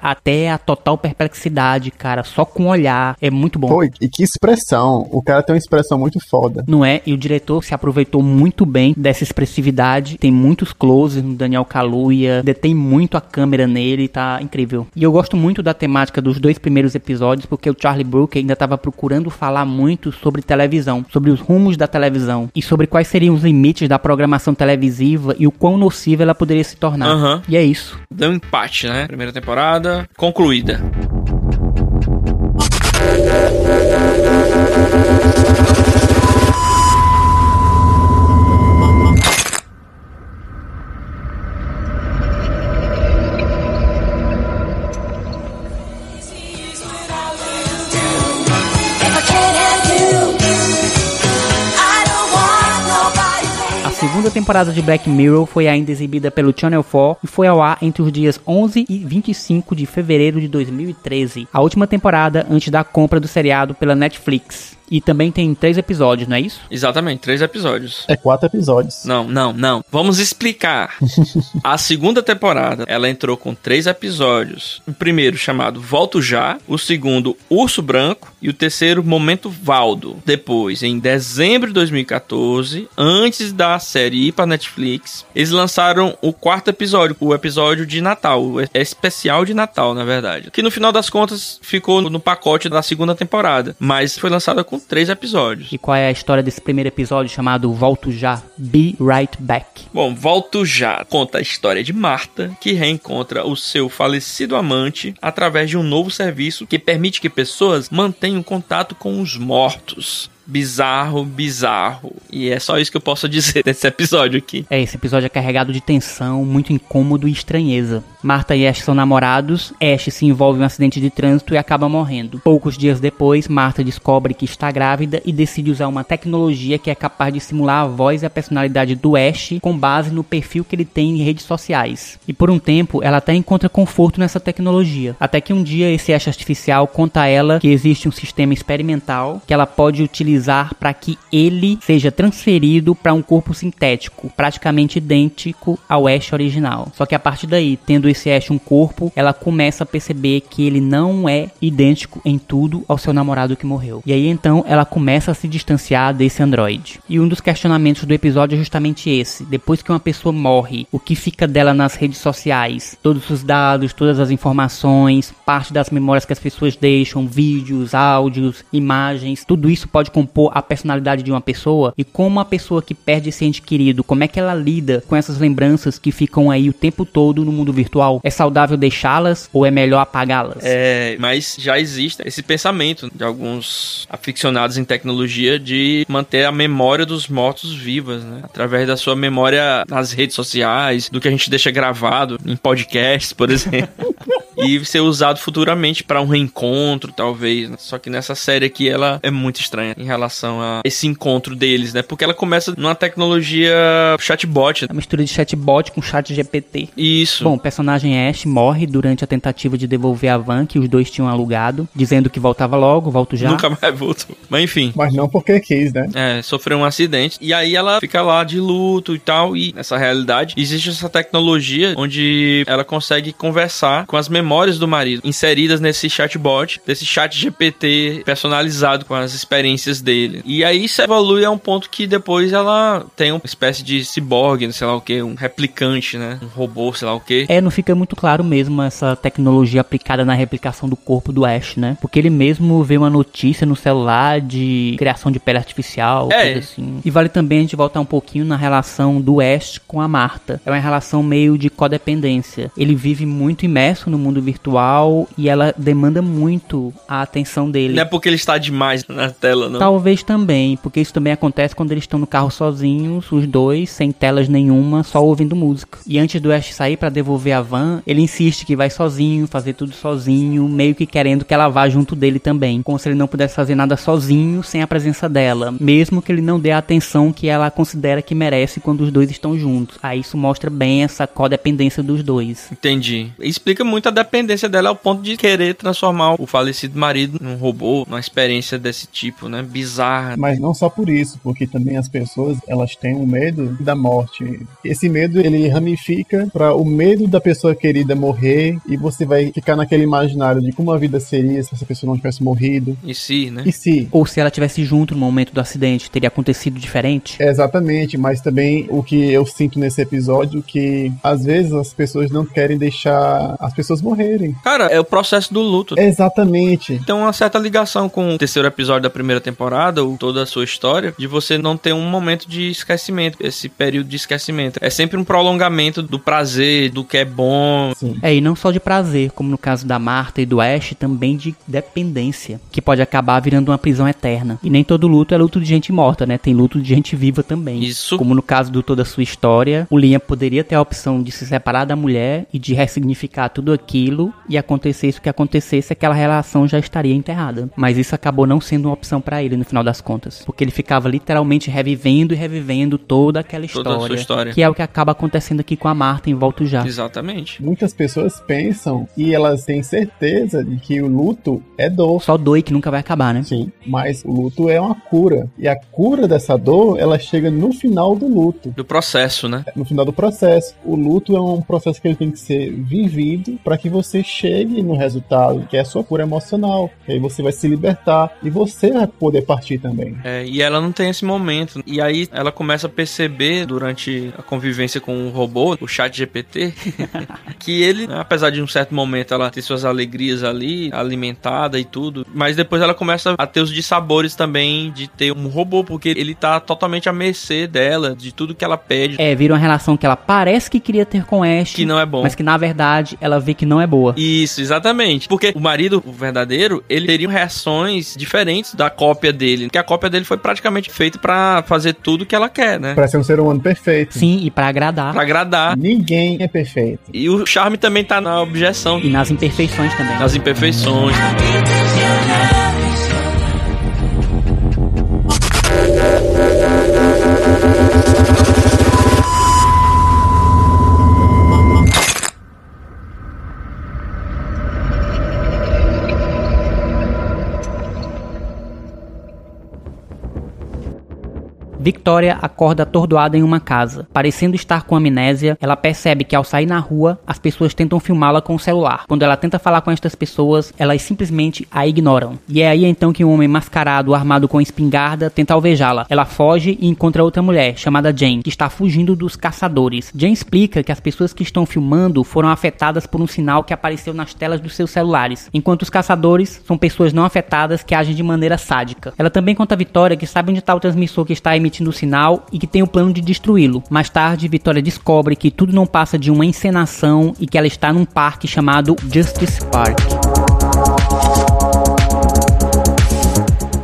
Speaker 1: até a total perplexidade, cara, só com olhar. É muito bom.
Speaker 3: Pô, e que expressão. O cara tem uma expressão muito foda.
Speaker 1: Não é? E o diretor se aproveitou muito bem dessa expressividade. Tem muitos closes no Daniel Kaluuya, detém muito a câmera nele, tá incrível. E eu gosto muito da temática dos dois primeiros episódios, porque o Charlie Brooker ainda estava procurando falar muito sobre televisão, sobre os rumos da televisão e sobre quais seriam os limites da programação televisiva e o quão nociva ela poderia se tornar.
Speaker 2: Aham.
Speaker 1: E é isso.
Speaker 2: Deu um empate, né? Primeira temporada concluída.
Speaker 1: Segunda temporada de Black Mirror foi ainda exibida pelo Channel 4 e foi ao ar entre os dias 11 e 25 de fevereiro de 2013. A última temporada antes da compra do seriado pela Netflix. E também tem três episódios, não é isso?
Speaker 2: Exatamente, três episódios.
Speaker 3: É quatro episódios.
Speaker 2: Não, não, não. Vamos explicar. [laughs] A segunda temporada, ela entrou com três episódios. O primeiro chamado Volto Já, o segundo Urso Branco e o terceiro Momento Valdo. Depois, em dezembro de 2014, antes da série ir para Netflix, eles lançaram o quarto episódio, o episódio de Natal, o especial de Natal, na verdade. Que no final das contas ficou no pacote da segunda temporada, mas foi lançada com com três episódios.
Speaker 1: E qual é a história desse primeiro episódio chamado Volto Já? Be Right Back.
Speaker 2: Bom, Volto Já conta a história de Marta, que reencontra o seu falecido amante através de um novo serviço que permite que pessoas mantenham contato com os mortos. Bizarro, bizarro. E é só isso que eu posso [laughs] dizer desse episódio aqui.
Speaker 1: É, esse episódio é carregado de tensão, muito incômodo e estranheza. Marta e Ash são namorados, Ash se envolve em um acidente de trânsito e acaba morrendo. Poucos dias depois, Marta descobre que está grávida e decide usar uma tecnologia que é capaz de simular a voz e a personalidade do Ash com base no perfil que ele tem em redes sociais. E por um tempo, ela até encontra conforto nessa tecnologia. Até que um dia esse Ash artificial conta a ela que existe um sistema experimental que ela pode utilizar para que ele seja transferido para um corpo sintético, praticamente idêntico ao Ash original. Só que a partir daí, tendo esse Ash um corpo, ela começa a perceber que ele não é idêntico em tudo ao seu namorado que morreu. E aí então ela começa a se distanciar desse androide. E um dos questionamentos do episódio é justamente esse: depois que uma pessoa morre, o que fica dela nas redes sociais? Todos os dados, todas as informações, parte das memórias que as pessoas deixam, vídeos, áudios, imagens, tudo isso pode a personalidade de uma pessoa e como uma pessoa que perde esse ente querido, como é que ela lida com essas lembranças que ficam aí o tempo todo no mundo virtual? É saudável deixá-las ou é melhor apagá-las?
Speaker 2: É, mas já existe esse pensamento de alguns aficionados em tecnologia de manter a memória dos mortos vivas, né? Através da sua memória nas redes sociais, do que a gente deixa gravado em podcasts, por [laughs] exemplo. E ser usado futuramente para um reencontro, talvez. né? Só que nessa série aqui ela é muito estranha em relação a esse encontro deles, né? Porque ela começa numa tecnologia chatbot.
Speaker 1: A mistura de chatbot com chat GPT.
Speaker 2: Isso.
Speaker 1: Bom, o personagem Ash morre durante a tentativa de devolver a van que os dois tinham alugado, dizendo que voltava logo, volto já.
Speaker 2: nunca mais voltou. Mas enfim.
Speaker 3: Mas não porque quis, né?
Speaker 2: É, sofreu um acidente. E aí ela fica lá de luto e tal. E nessa realidade, existe essa tecnologia onde ela consegue conversar com as memórias do marido, inseridas nesse chatbot, desse chat GPT personalizado com as experiências dele. E aí isso evolui a um ponto que depois ela tem uma espécie de ciborgue, sei lá o que, um replicante, né? Um robô, sei lá o que.
Speaker 1: É, não fica muito claro mesmo essa tecnologia aplicada na replicação do corpo do Ash, né? Porque ele mesmo vê uma notícia no celular de criação de pele artificial,
Speaker 2: É.
Speaker 1: coisa assim. E vale também a gente voltar um pouquinho na relação do Ash com a Marta. É uma relação meio de codependência. Ele vive muito imerso no mundo virtual e ela demanda muito a atenção dele.
Speaker 2: Não é porque ele está demais na tela, não.
Speaker 1: Talvez também, porque isso também acontece quando eles estão no carro sozinhos, os dois, sem telas nenhuma, só ouvindo música. E antes do Ash sair pra devolver a van, ele insiste que vai sozinho, fazer tudo sozinho, meio que querendo que ela vá junto dele também, como se ele não pudesse fazer nada sozinho sem a presença dela, mesmo que ele não dê a atenção que ela considera que merece quando os dois estão juntos. Aí isso mostra bem essa codependência dos dois.
Speaker 2: Entendi. Explica muito a dependência dela ao ponto de querer transformar o falecido marido num robô, numa experiência desse tipo, né? Bizarra.
Speaker 3: Mas não só por isso, porque também as pessoas elas têm um medo da morte. Esse medo ele ramifica para o medo da pessoa querida morrer e você vai ficar naquele imaginário de como a vida seria se essa pessoa não tivesse morrido.
Speaker 2: Em si, né?
Speaker 3: E se?
Speaker 1: Ou se ela tivesse junto no momento do acidente, teria acontecido diferente?
Speaker 3: É, Exatamente, mas também o que eu sinto nesse episódio que às vezes as pessoas não querem deixar as pessoas morrerem.
Speaker 2: Cara, é o processo do luto.
Speaker 3: Exatamente.
Speaker 2: Tem uma certa ligação com o terceiro episódio da primeira temporada, ou toda a sua história, de você não ter um momento de esquecimento, esse período de esquecimento. É sempre um prolongamento do prazer, do que é bom.
Speaker 3: Sim.
Speaker 1: É, e não só de prazer, como no caso da Marta e do Ash, também de dependência, que pode acabar virando uma prisão eterna. E nem todo luto é luto de gente morta, né? Tem luto de gente viva também.
Speaker 2: Isso.
Speaker 1: Como no caso do Toda a Sua História, o Liam poderia ter a opção de se separar da mulher e de ressignificar tudo aquilo e acontecesse o que acontecesse, aquela relação já estaria enterrada. Mas isso acabou não sendo uma opção pra ele no final das contas, porque ele ficava literalmente revivendo e revivendo toda aquela
Speaker 2: Toda a sua
Speaker 1: história,
Speaker 2: história.
Speaker 1: que é o que acaba acontecendo aqui com a Marta em Volto Já.
Speaker 2: Exatamente.
Speaker 3: Muitas pessoas pensam e elas têm certeza de que o luto é dor.
Speaker 1: Só doi que nunca vai acabar, né?
Speaker 3: Sim, mas o luto é uma cura. E a cura dessa dor, ela chega no final do luto.
Speaker 2: Do processo, né?
Speaker 3: no final do processo. O luto é um processo que ele tem que ser vivido para que você chegue no resultado, que é a sua cura emocional. E aí você vai se libertar e você vai poder partir também.
Speaker 2: É, e ela não tem esse momento. E aí ela começa a perceber durante a convivência com o robô, o chat GPT, [laughs] que ele, apesar de um certo momento ela ter suas alegrias ali, alimentada e tudo, mas depois ela começa a ter os dissabores também de ter um robô, porque ele tá totalmente à mercê dela, de tudo que ela pede.
Speaker 1: É, vira uma relação que ela parece que queria ter com Ash,
Speaker 2: Que não é bom.
Speaker 1: mas que na verdade ela vê que não é boa.
Speaker 2: Isso, exatamente. Porque o marido, o verdadeiro, ele teria reações diferentes da cópia dele. Porque a cópia dele foi praticamente feita pra fazer tudo que ela quer, né?
Speaker 3: Pra ser um ser humano perfeito.
Speaker 1: Sim, e pra agradar.
Speaker 2: Pra agradar.
Speaker 3: Ninguém é perfeito.
Speaker 2: E o charme também tá na objeção,
Speaker 1: E nas imperfeições também.
Speaker 2: nas imperfeições.
Speaker 1: Victoria acorda atordoada em uma casa. Parecendo estar com amnésia, ela percebe que ao sair na rua, as pessoas tentam filmá-la com o celular. Quando ela tenta falar com estas pessoas, elas simplesmente a ignoram. E é aí então que um homem mascarado, armado com espingarda, tenta alvejá-la. Ela foge e encontra outra mulher, chamada Jane, que está fugindo dos caçadores. Jane explica que as pessoas que estão filmando foram afetadas por um sinal que apareceu nas telas dos seus celulares, enquanto os caçadores são pessoas não afetadas que agem de maneira sádica. Ela também conta a Vitória que sabe onde está o transmissor que está emitindo o sinal e que tem o plano de destruí-lo. Mais tarde, Vitória descobre que tudo não passa de uma encenação e que ela está num parque chamado Justice Park.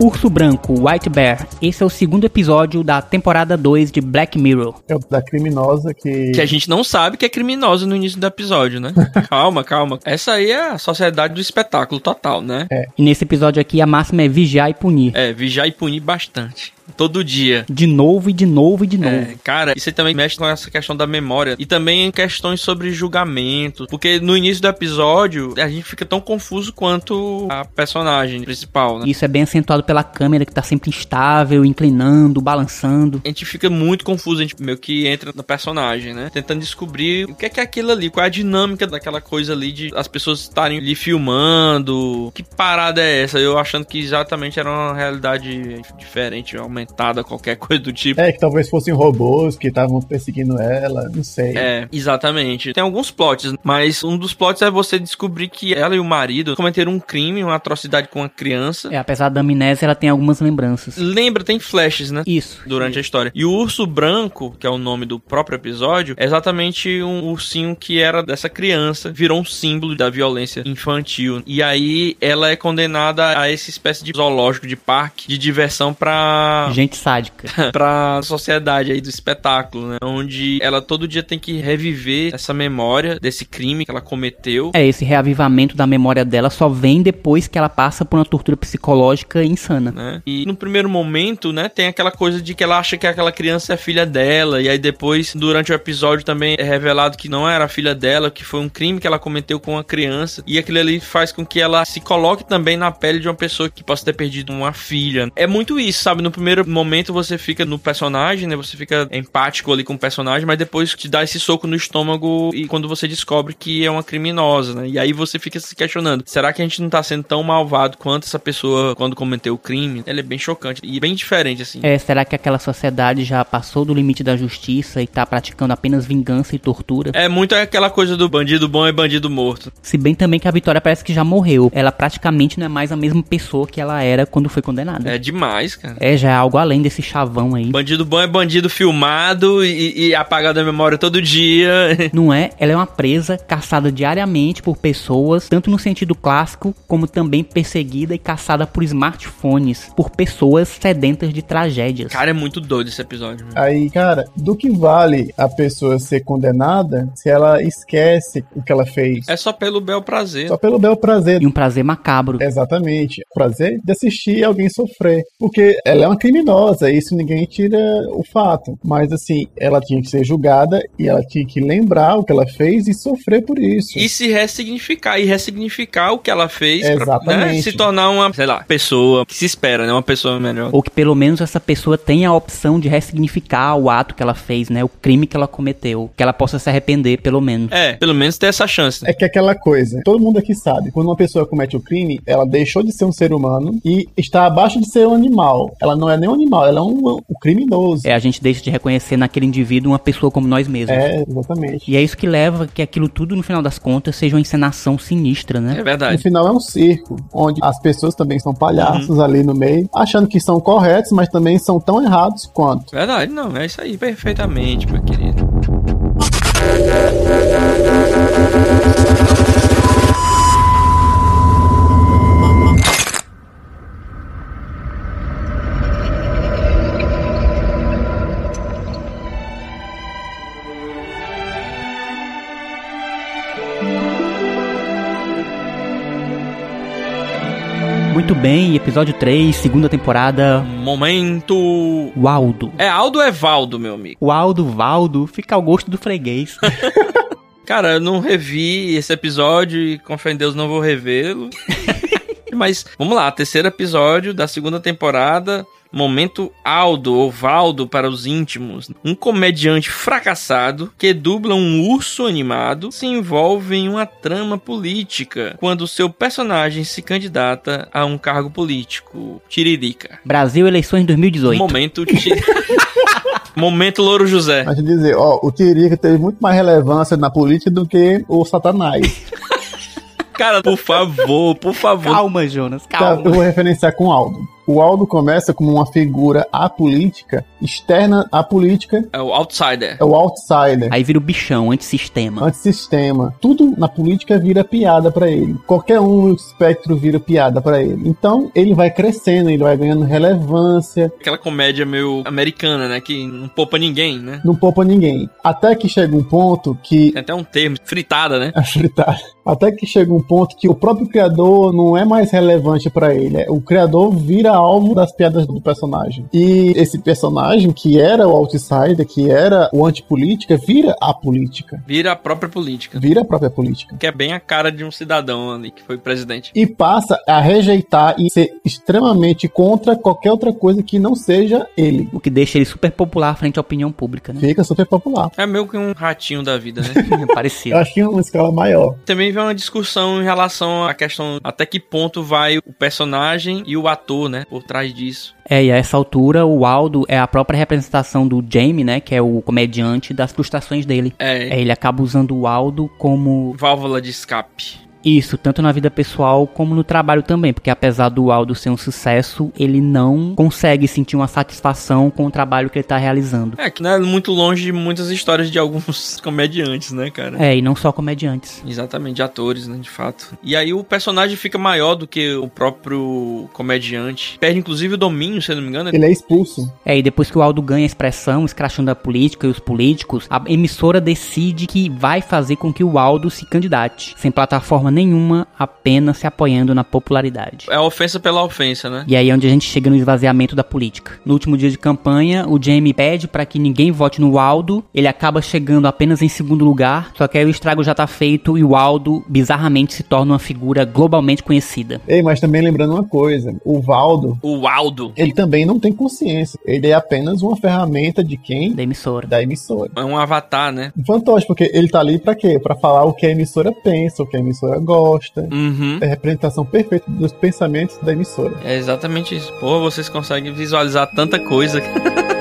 Speaker 1: Urso Branco, White Bear. Esse é o segundo episódio da temporada 2 de Black Mirror.
Speaker 3: É o da criminosa que.
Speaker 2: Que a gente não sabe que é criminosa no início do episódio, né? [laughs] calma, calma. Essa aí é a sociedade do espetáculo total, né?
Speaker 1: E nesse episódio aqui a máxima é vigiar e punir.
Speaker 2: É, vigiar e punir bastante. Todo dia.
Speaker 1: De novo e de novo e de novo.
Speaker 2: É, cara, isso aí também mexe com essa questão da memória e também em questões sobre julgamento, porque no início do episódio a gente fica tão confuso quanto a personagem principal, né?
Speaker 1: Isso é bem acentuado pela câmera que tá sempre instável, inclinando, balançando.
Speaker 2: A gente fica muito confuso, a gente meio que entra no personagem, né? Tentando descobrir o que é que é aquilo ali, qual é a dinâmica daquela coisa ali de as pessoas estarem ali filmando. Que parada é essa? Eu achando que exatamente era uma realidade diferente, aumentada, qualquer [laughs] coisa do tipo.
Speaker 3: É, que talvez fossem robôs que estavam perseguindo ela, não sei.
Speaker 2: É, exatamente. Tem alguns plots, mas um dos plots é você descobrir que ela e o marido cometeram um crime, uma atrocidade com uma criança.
Speaker 1: É, apesar da amnésia, ela tem algumas lembranças.
Speaker 2: Lembra, tem flashes, né?
Speaker 1: Isso.
Speaker 2: Durante a história. E o urso branco, que é o nome do próprio episódio, é exatamente um ursinho que era dessa criança, virou um símbolo da violência infantil. E aí ela é condenada a essa espécie de zoológico de parque de diversão pra
Speaker 1: Gente sádica. [laughs]
Speaker 2: pra sociedade aí do espetáculo, né? Onde ela todo dia tem que reviver essa memória desse crime que ela cometeu.
Speaker 1: É, esse reavivamento da memória dela só vem depois que ela passa por uma tortura psicológica insana.
Speaker 2: Né? E no primeiro momento, né, tem aquela coisa de que ela acha que aquela criança é filha dela, e aí depois, durante o episódio, também é revelado que não era filha dela, que foi um crime que ela cometeu com a criança, e aquilo ali faz com que ela se coloque também na pele de uma pessoa que possa ter perdido uma filha. É muito isso, sabe? No primeiro momento você fica no personagem, né? Você fica empático ali com o personagem, mas depois te dá esse soco no estômago e quando você descobre que é uma criminosa, né? E aí você fica se questionando: será que a gente não tá sendo tão malvado quanto essa pessoa quando cometeu o crime? Ela é bem chocante e bem diferente, assim.
Speaker 1: É, será que aquela sociedade já passou do limite da justiça e tá praticando apenas vingança e tortura?
Speaker 2: É muito aquela coisa do bandido bom é bandido morto.
Speaker 1: Se bem também que a Vitória parece que já morreu. Ela praticamente não é mais a mesma pessoa que ela era quando foi condenada.
Speaker 2: É demais, cara.
Speaker 1: É, já é algo além desse chavão aí.
Speaker 2: Bandido bom é bandido filmado e, e apagado da memória todo dia. [laughs]
Speaker 1: Não é? Ela é uma presa caçada diariamente por pessoas, tanto no sentido clássico, como também perseguida e caçada por smartphones, por pessoas sedentas de tragédias.
Speaker 2: Cara, é muito doido esse episódio. meu.
Speaker 3: Aí, cara, do que vale a pessoa ser condenada se ela esquece o que ela fez?
Speaker 2: É só pelo bel prazer.
Speaker 3: Só pelo bel prazer.
Speaker 1: E um prazer macabro.
Speaker 3: Exatamente. Prazer de assistir alguém sofrer. Porque ela é uma criminosa, isso ninguém tira o fato. Mas assim, ela tinha que ser julgada e ela tinha que lembrar o que ela fez e sofrer por isso.
Speaker 2: E se ressignificar, e ressignificar o que ela fez pra né,
Speaker 3: Exatamente.
Speaker 2: se tornar uma, sei lá, pessoa que se espera, né? Uma pessoa melhor.
Speaker 1: Ou que pelo menos essa pessoa tenha a opção de ressignificar o ato que ela fez, né? O crime que ela cometeu. Que ela possa se arrepender, pelo menos.
Speaker 2: É, pelo menos ter essa chance.
Speaker 3: É que aquela coisa, todo mundo aqui sabe, quando uma pessoa comete o crime, ela deixou de ser um ser humano e está abaixo de ser um animal. Ela não é nem um animal, ela é um, um criminoso.
Speaker 1: É, a gente deixa de reconhecer naquele indivíduo uma pessoa como nós mesmos.
Speaker 3: É, exatamente.
Speaker 1: E é isso que leva que aquilo tudo, no final das contas, seja uma encenação sinistra, né?
Speaker 2: É
Speaker 3: No
Speaker 2: verdade.
Speaker 3: final é um circo, onde as pessoas também são palhaços ali no meio, achando que são corretos, mas também são tão errados quanto.
Speaker 2: Verdade, não, é isso aí, perfeitamente, meu querido.
Speaker 1: Bem, episódio 3, segunda temporada.
Speaker 2: Momento.
Speaker 1: O Aldo.
Speaker 2: É Aldo ou é Valdo, meu amigo?
Speaker 1: O Aldo, Valdo, fica ao gosto do freguês. [laughs]
Speaker 2: Cara, eu não revi esse episódio e, com fé em Deus, não vou revê-lo. [laughs] Mas vamos lá, terceiro episódio da segunda temporada. Momento Aldo ou Valdo para os íntimos. Um comediante fracassado que dubla um urso animado se envolve em uma trama política quando seu personagem se candidata a um cargo político. Tiririca.
Speaker 1: Brasil, eleições 2018.
Speaker 2: Momento. Ti... [laughs] Momento Louro José.
Speaker 3: Gente dizer, ó, o Tirica teve muito mais relevância na política do que o Satanás.
Speaker 2: Cara, por favor, por favor.
Speaker 1: Calma, Jonas,
Speaker 3: Tá,
Speaker 1: calma.
Speaker 3: eu vou referenciar com o Aldo. O Aldo começa como uma figura apolítica, externa à política,
Speaker 2: É o Outsider.
Speaker 3: é o outsider.
Speaker 1: Aí vira o bichão, antissistema.
Speaker 3: Antissistema. Tudo na política vira piada pra ele. Qualquer um no espectro vira piada pra ele. Então, ele vai crescendo, ele vai ganhando relevância,
Speaker 2: Aquela comédia meio americana, né? Que não poupa ninguém, né?
Speaker 3: não poupa ninguém. Até que chega um ponto que
Speaker 2: Tem até um termo, fritada, né? [laughs]
Speaker 3: a fritar. Até que chega um ponto que o próprio criador não é mais relevante pra ele. É- O criador vira alvo das piadas do personagem. E esse personagem, que era o outsider, que era o antipolítica, vira a política.
Speaker 2: Vira a própria política.
Speaker 3: Vira a própria política.
Speaker 2: Que é bem a cara de um cidadão ali que foi presidente.
Speaker 3: E passa a rejeitar e ser extremamente contra qualquer outra coisa que não seja ele.
Speaker 1: O que deixa ele super popular frente à opinião pública, né?
Speaker 3: Fica super popular.
Speaker 2: É meio que um ratinho da vida, né? [laughs]
Speaker 3: Eu
Speaker 1: Parecido.
Speaker 3: acho que é uma escala maior.
Speaker 2: Também vem uma discussão em relação à questão até que ponto vai o personagem e o ator, né? Por trás disso.
Speaker 1: É, e a essa altura o Aldo é a própria representação do Jamie, né? Que é o comediante das frustrações dele.
Speaker 2: É,
Speaker 1: É, ele acaba usando o Aldo como
Speaker 2: válvula de escape.
Speaker 1: Isso, tanto na vida pessoal como no trabalho também, porque apesar do Aldo ser um sucesso, ele não consegue sentir uma satisfação com o trabalho que ele tá realizando.
Speaker 2: É, que não é muito longe de muitas histórias de alguns [laughs] comediantes, né, cara?
Speaker 1: É, e não só comediantes.
Speaker 2: Exatamente, de atores, né, de fato. E aí o personagem fica maior do que o próprio comediante. Perde inclusive o domínio, se eu não me engano.
Speaker 3: Ele é expulso.
Speaker 1: É, e depois que o Aldo ganha expressão, escrachando a política e os políticos, a emissora decide que vai fazer com que o Aldo se candidate, sem plataforma nenhuma, apenas se apoiando na popularidade.
Speaker 2: É a ofensa pela ofensa, né?
Speaker 1: E aí é onde a gente chega no esvaziamento da política. No último dia de campanha, o Jamie pede para que ninguém vote no Aldo, ele acaba chegando apenas em segundo lugar, só que aí o estrago já tá feito e o Aldo bizarramente se torna uma figura globalmente conhecida.
Speaker 3: Ei, mas também lembrando uma coisa: o Valdo,
Speaker 2: O Aldo
Speaker 3: ele também não tem consciência. Ele é apenas uma ferramenta de quem?
Speaker 1: Da emissora.
Speaker 3: Da emissora.
Speaker 2: é um avatar, né?
Speaker 3: Um fantoche, porque ele tá ali pra quê? Pra falar o que a emissora pensa, o que a emissora gosta.
Speaker 2: Uhum.
Speaker 3: É a representação perfeita dos pensamentos da emissora.
Speaker 2: É exatamente isso. Pô, vocês conseguem visualizar tanta coisa. [laughs]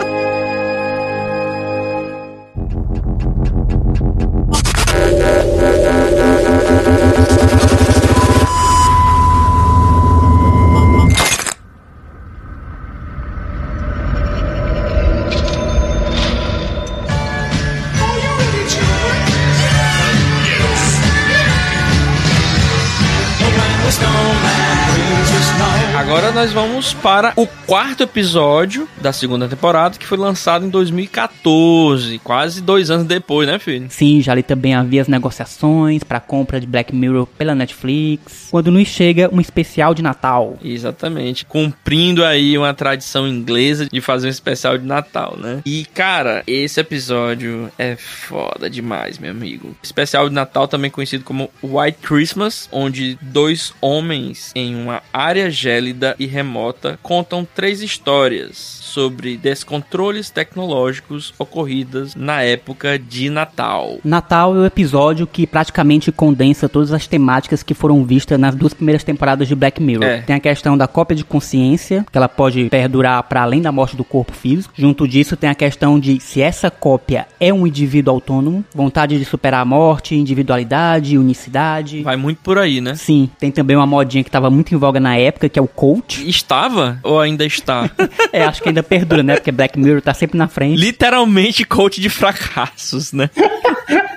Speaker 2: vamos para o quarto episódio da segunda temporada, que foi lançado em 2014, quase dois anos depois, né, filho?
Speaker 1: Sim, já ali também havia as negociações para compra de Black Mirror pela Netflix. Quando nos chega um especial de Natal.
Speaker 2: Exatamente. Cumprindo aí uma tradição inglesa de fazer um especial de Natal, né? E, cara, esse episódio é foda demais, meu amigo. Especial de Natal, também conhecido como White Christmas, onde dois homens em uma área gélida e remota contam três histórias sobre descontroles tecnológicos ocorridas na época de Natal.
Speaker 1: Natal é o episódio que praticamente condensa todas as temáticas que foram vistas nas duas primeiras temporadas de Black Mirror.
Speaker 2: É.
Speaker 1: Tem a questão da cópia de consciência, que ela pode perdurar para além da morte do corpo físico. Junto disso, tem a questão de se essa cópia é um indivíduo autônomo, vontade de superar a morte, individualidade, unicidade.
Speaker 2: Vai muito por aí, né?
Speaker 1: Sim, tem também uma modinha que estava muito em voga na época, que é o coach.
Speaker 2: Estava ou ainda está? [laughs]
Speaker 1: É, acho que ainda perdura, né? Porque Black Mirror tá sempre na frente.
Speaker 2: Literalmente coach de fracassos, né? [laughs]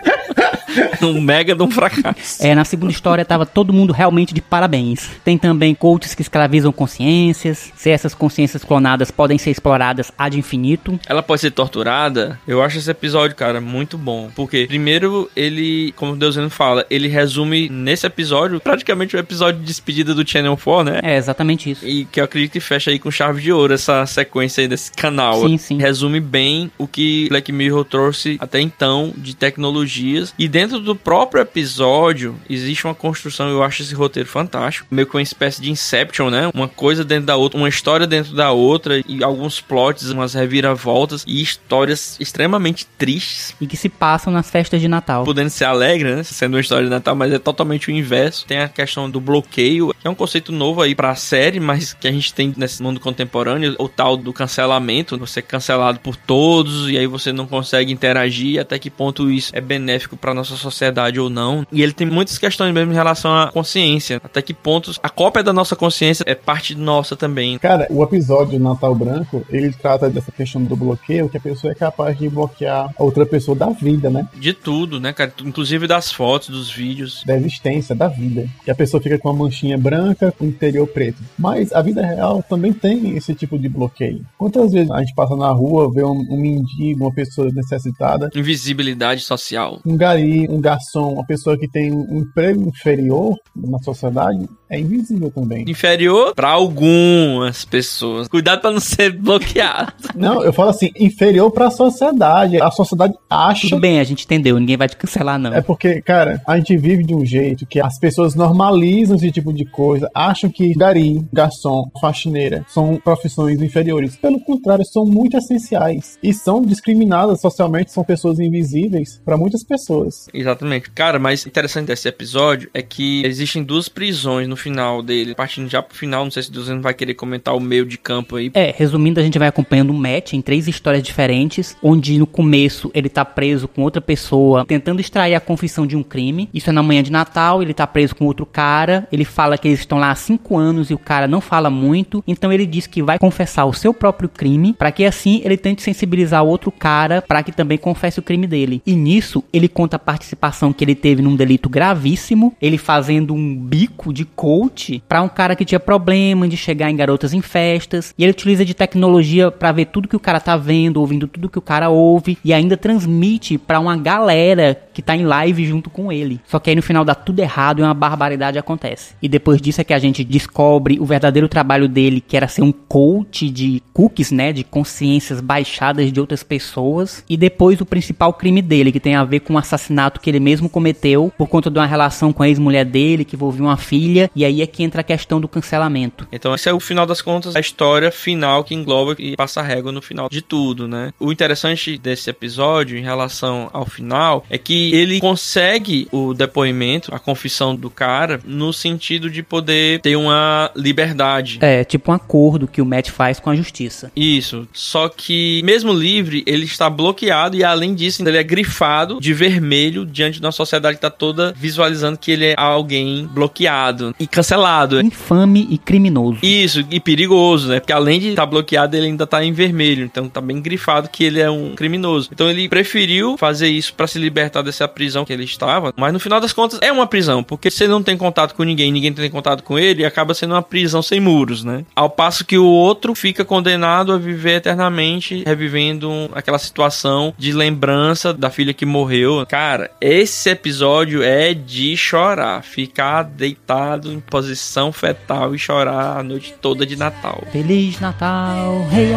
Speaker 2: [laughs] um mega de um fracasso.
Speaker 1: É, na segunda história tava todo mundo realmente de parabéns. Tem também coaches que escravizam consciências. Se essas consciências clonadas podem ser exploradas ad infinito.
Speaker 2: Ela pode ser torturada? Eu acho esse episódio, cara, muito bom. Porque, primeiro, ele, como Deus fala, ele resume nesse episódio praticamente o episódio de despedida do Channel 4, né?
Speaker 1: É exatamente isso.
Speaker 2: E que eu acredito que fecha aí com chave de ouro essa sequência aí desse canal.
Speaker 1: Sim, sim.
Speaker 2: Resume bem o que Black Mirror trouxe até então de tecnologias. E dentro do próprio episódio existe uma construção, eu acho esse roteiro fantástico. Meio que uma espécie de Inception, né? Uma coisa dentro da outra, uma história dentro da outra e alguns plots, umas reviravoltas e histórias extremamente tristes.
Speaker 1: E que se passam nas festas de Natal.
Speaker 2: Podendo ser alegre, né? Sendo uma história de Natal, mas é totalmente o inverso. Tem a questão do bloqueio, que é um conceito novo aí pra série, mas que a gente tem nesse mundo contemporâneo, o tal do cancelamento, você é cancelado por todos e aí você não consegue interagir, até que ponto isso é benéfico pra nossa sociedade ou não. E ele tem muitas questões mesmo em relação à consciência, até que pontos a cópia da nossa consciência é parte nossa também.
Speaker 3: Cara, o episódio Natal Branco, ele trata dessa questão do bloqueio, que a pessoa é capaz de bloquear a outra pessoa da vida, né?
Speaker 2: De tudo, né, cara? Inclusive das fotos, dos vídeos.
Speaker 3: Da existência, da vida. E a pessoa fica com uma manchinha branca com o interior preto. Mas a vida real também tem esse tipo de bloqueio. Quantas vezes a gente passa na rua, vê um, um mendigo, uma pessoa necessitada,
Speaker 2: Invisibilidade social.
Speaker 3: um gari, um garçom, uma pessoa que tem um emprego inferior na sociedade, é invisível também.
Speaker 2: Inferior pra algumas pessoas. Cuidado pra não ser [laughs] bloqueado.
Speaker 3: Não, eu falo assim, inferior pra sociedade. A sociedade acha
Speaker 1: Tudo bem, a gente entendeu, ninguém vai te cancelar, não.
Speaker 3: É porque, cara, a gente vive de um jeito que as pessoas normalizam esse tipo de coisa, acham que gari, garçom, faxineira são profissões inferiores. Pelo contrário, são muito essenciais e são discriminadas socialmente, são pessoas invisíveis para muitas pessoas.
Speaker 2: Exatamente. Cara, mas interessante desse episódio é que existem duas prisões no final dele. Partindo já pro final, não sei se Deus não vai querer comentar o meio de campo aí.
Speaker 1: É, resumindo, a gente vai acompanhando o Matt em três histórias diferentes, onde no começo ele tá preso com outra pessoa, tentando extrair a confissão de um crime. Isso é na manhã de Natal, ele tá preso com outro cara, ele fala que eles estão lá há cinco anos e o cara não fala muito, então ele diz que vai confessar o seu próprio crime, para que assim ele tente sensibilizar o outro cara para que também confesse o crime dele. E nisso, ele conta a participação que ele teve num delito gravíssimo, ele fazendo um bico de coach para um cara que tinha problema de chegar em garotas em festas, e ele utiliza de tecnologia para ver tudo que o cara tá vendo, ouvindo tudo que o cara ouve e ainda transmite para uma galera que tá em live junto com ele. Só que aí no final dá tudo errado e uma barbaridade acontece. E depois disso é que a gente descobre o verdadeiro trabalho dele, que era ser um coach de cookies, né, de consciências baixadas de outras pessoas, e depois o principal crime dele, que tem a ver com o assassinato que ele mesmo cometeu por conta de uma relação com a ex-mulher dele, que envolvia uma filha, e aí é que entra a questão do cancelamento.
Speaker 2: Então, esse é o final das contas, a história final que engloba e passa a régua no final de tudo, né? O interessante desse episódio em relação ao final é que ele consegue o depoimento, a confissão do cara, no sentido de poder ter uma liberdade.
Speaker 1: É, tipo um acordo que o Matt faz com a justiça.
Speaker 2: Isso. Só que, mesmo livre, ele está bloqueado e, além disso, ele é grifado de vermelho diante de uma sociedade que está toda visualizando que ele é alguém bloqueado. E cancelado.
Speaker 1: Infame e criminoso.
Speaker 2: Isso, e perigoso, né? Porque além de estar bloqueado, ele ainda tá em vermelho. Então tá bem grifado que ele é um criminoso. Então ele preferiu fazer isso pra se libertar dessa prisão que ele estava. Mas no final das contas, é uma prisão. Porque se ele não tem contato com ninguém, ninguém tem contato com ele, acaba sendo uma prisão sem muros, né? Ao passo que o outro fica condenado a viver eternamente, revivendo aquela situação de lembrança da filha que morreu. Cara, esse episódio é de chorar. Ficar deitado em posição fetal e chorar a noite toda de Natal.
Speaker 1: Feliz Natal, rei.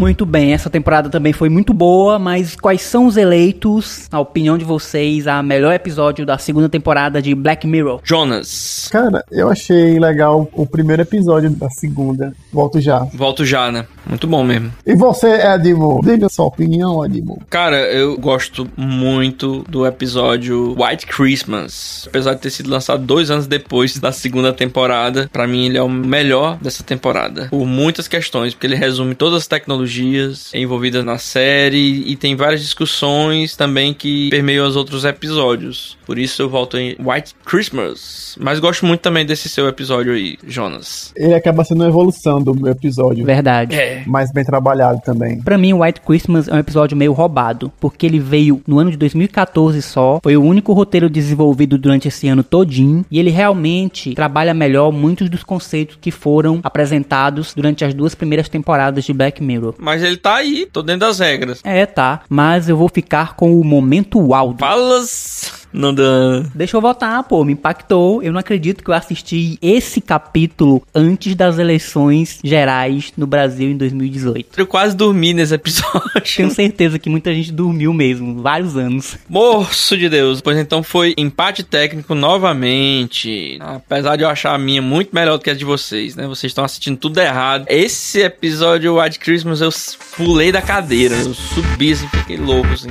Speaker 1: Muito bem, essa temporada também foi muito boa, mas quais são os eleitos, na opinião de vocês, a melhor episódio da segunda temporada de Black Mirror?
Speaker 2: Jonas,
Speaker 3: Cara, eu achei legal o primeiro episódio da segunda. Volto já.
Speaker 2: volto já, né? Muito bom mesmo.
Speaker 3: E você, Edmo? Diga sua opinião, Edmo.
Speaker 2: Cara, eu gosto muito do episódio White Christmas. Apesar de ter sido lançado dois anos depois da segunda temporada, pra mim ele é o melhor dessa temporada. Por muitas questões, porque ele resume todas as tecnologias envolvidas na série e tem várias discussões também que permeiam os outros episódios. Por isso eu volto em White Christmas. Mas gosto muito também desse seu episódio aí, Jonas.
Speaker 3: Ele acaba sendo uma evolução do meu episódio.
Speaker 1: Verdade.
Speaker 2: É.
Speaker 3: Mais bem trabalhado também.
Speaker 1: Pra mim, White Christmas é um episódio meio roubado, porque ele veio no ano de 2014 só, foi o único roteiro desenvolvido durante esse ano todinho, e ele realmente trabalha melhor muitos dos conceitos que foram apresentados durante as duas primeiras temporadas de Black Mirror.
Speaker 2: Mas ele tá aí, tô dentro das regras.
Speaker 1: É, tá, mas eu vou ficar com o momento áudio.
Speaker 2: Falas. Não dá.
Speaker 1: Deixa eu votar, pô, me impactou. Eu não acredito que eu assisti esse capítulo antes das eleições gerais no Brasil em 2018.
Speaker 2: Eu quase dormi nesse episódio.
Speaker 1: Tenho certeza que muita gente dormiu mesmo, vários anos.
Speaker 2: Moço de Deus. Pois então foi empate técnico novamente. Apesar de eu achar a minha muito melhor do que a de vocês, né? Vocês estão assistindo tudo errado. Esse episódio White Christmas eu pulei da cadeira. Eu subi assim, fiquei louco assim.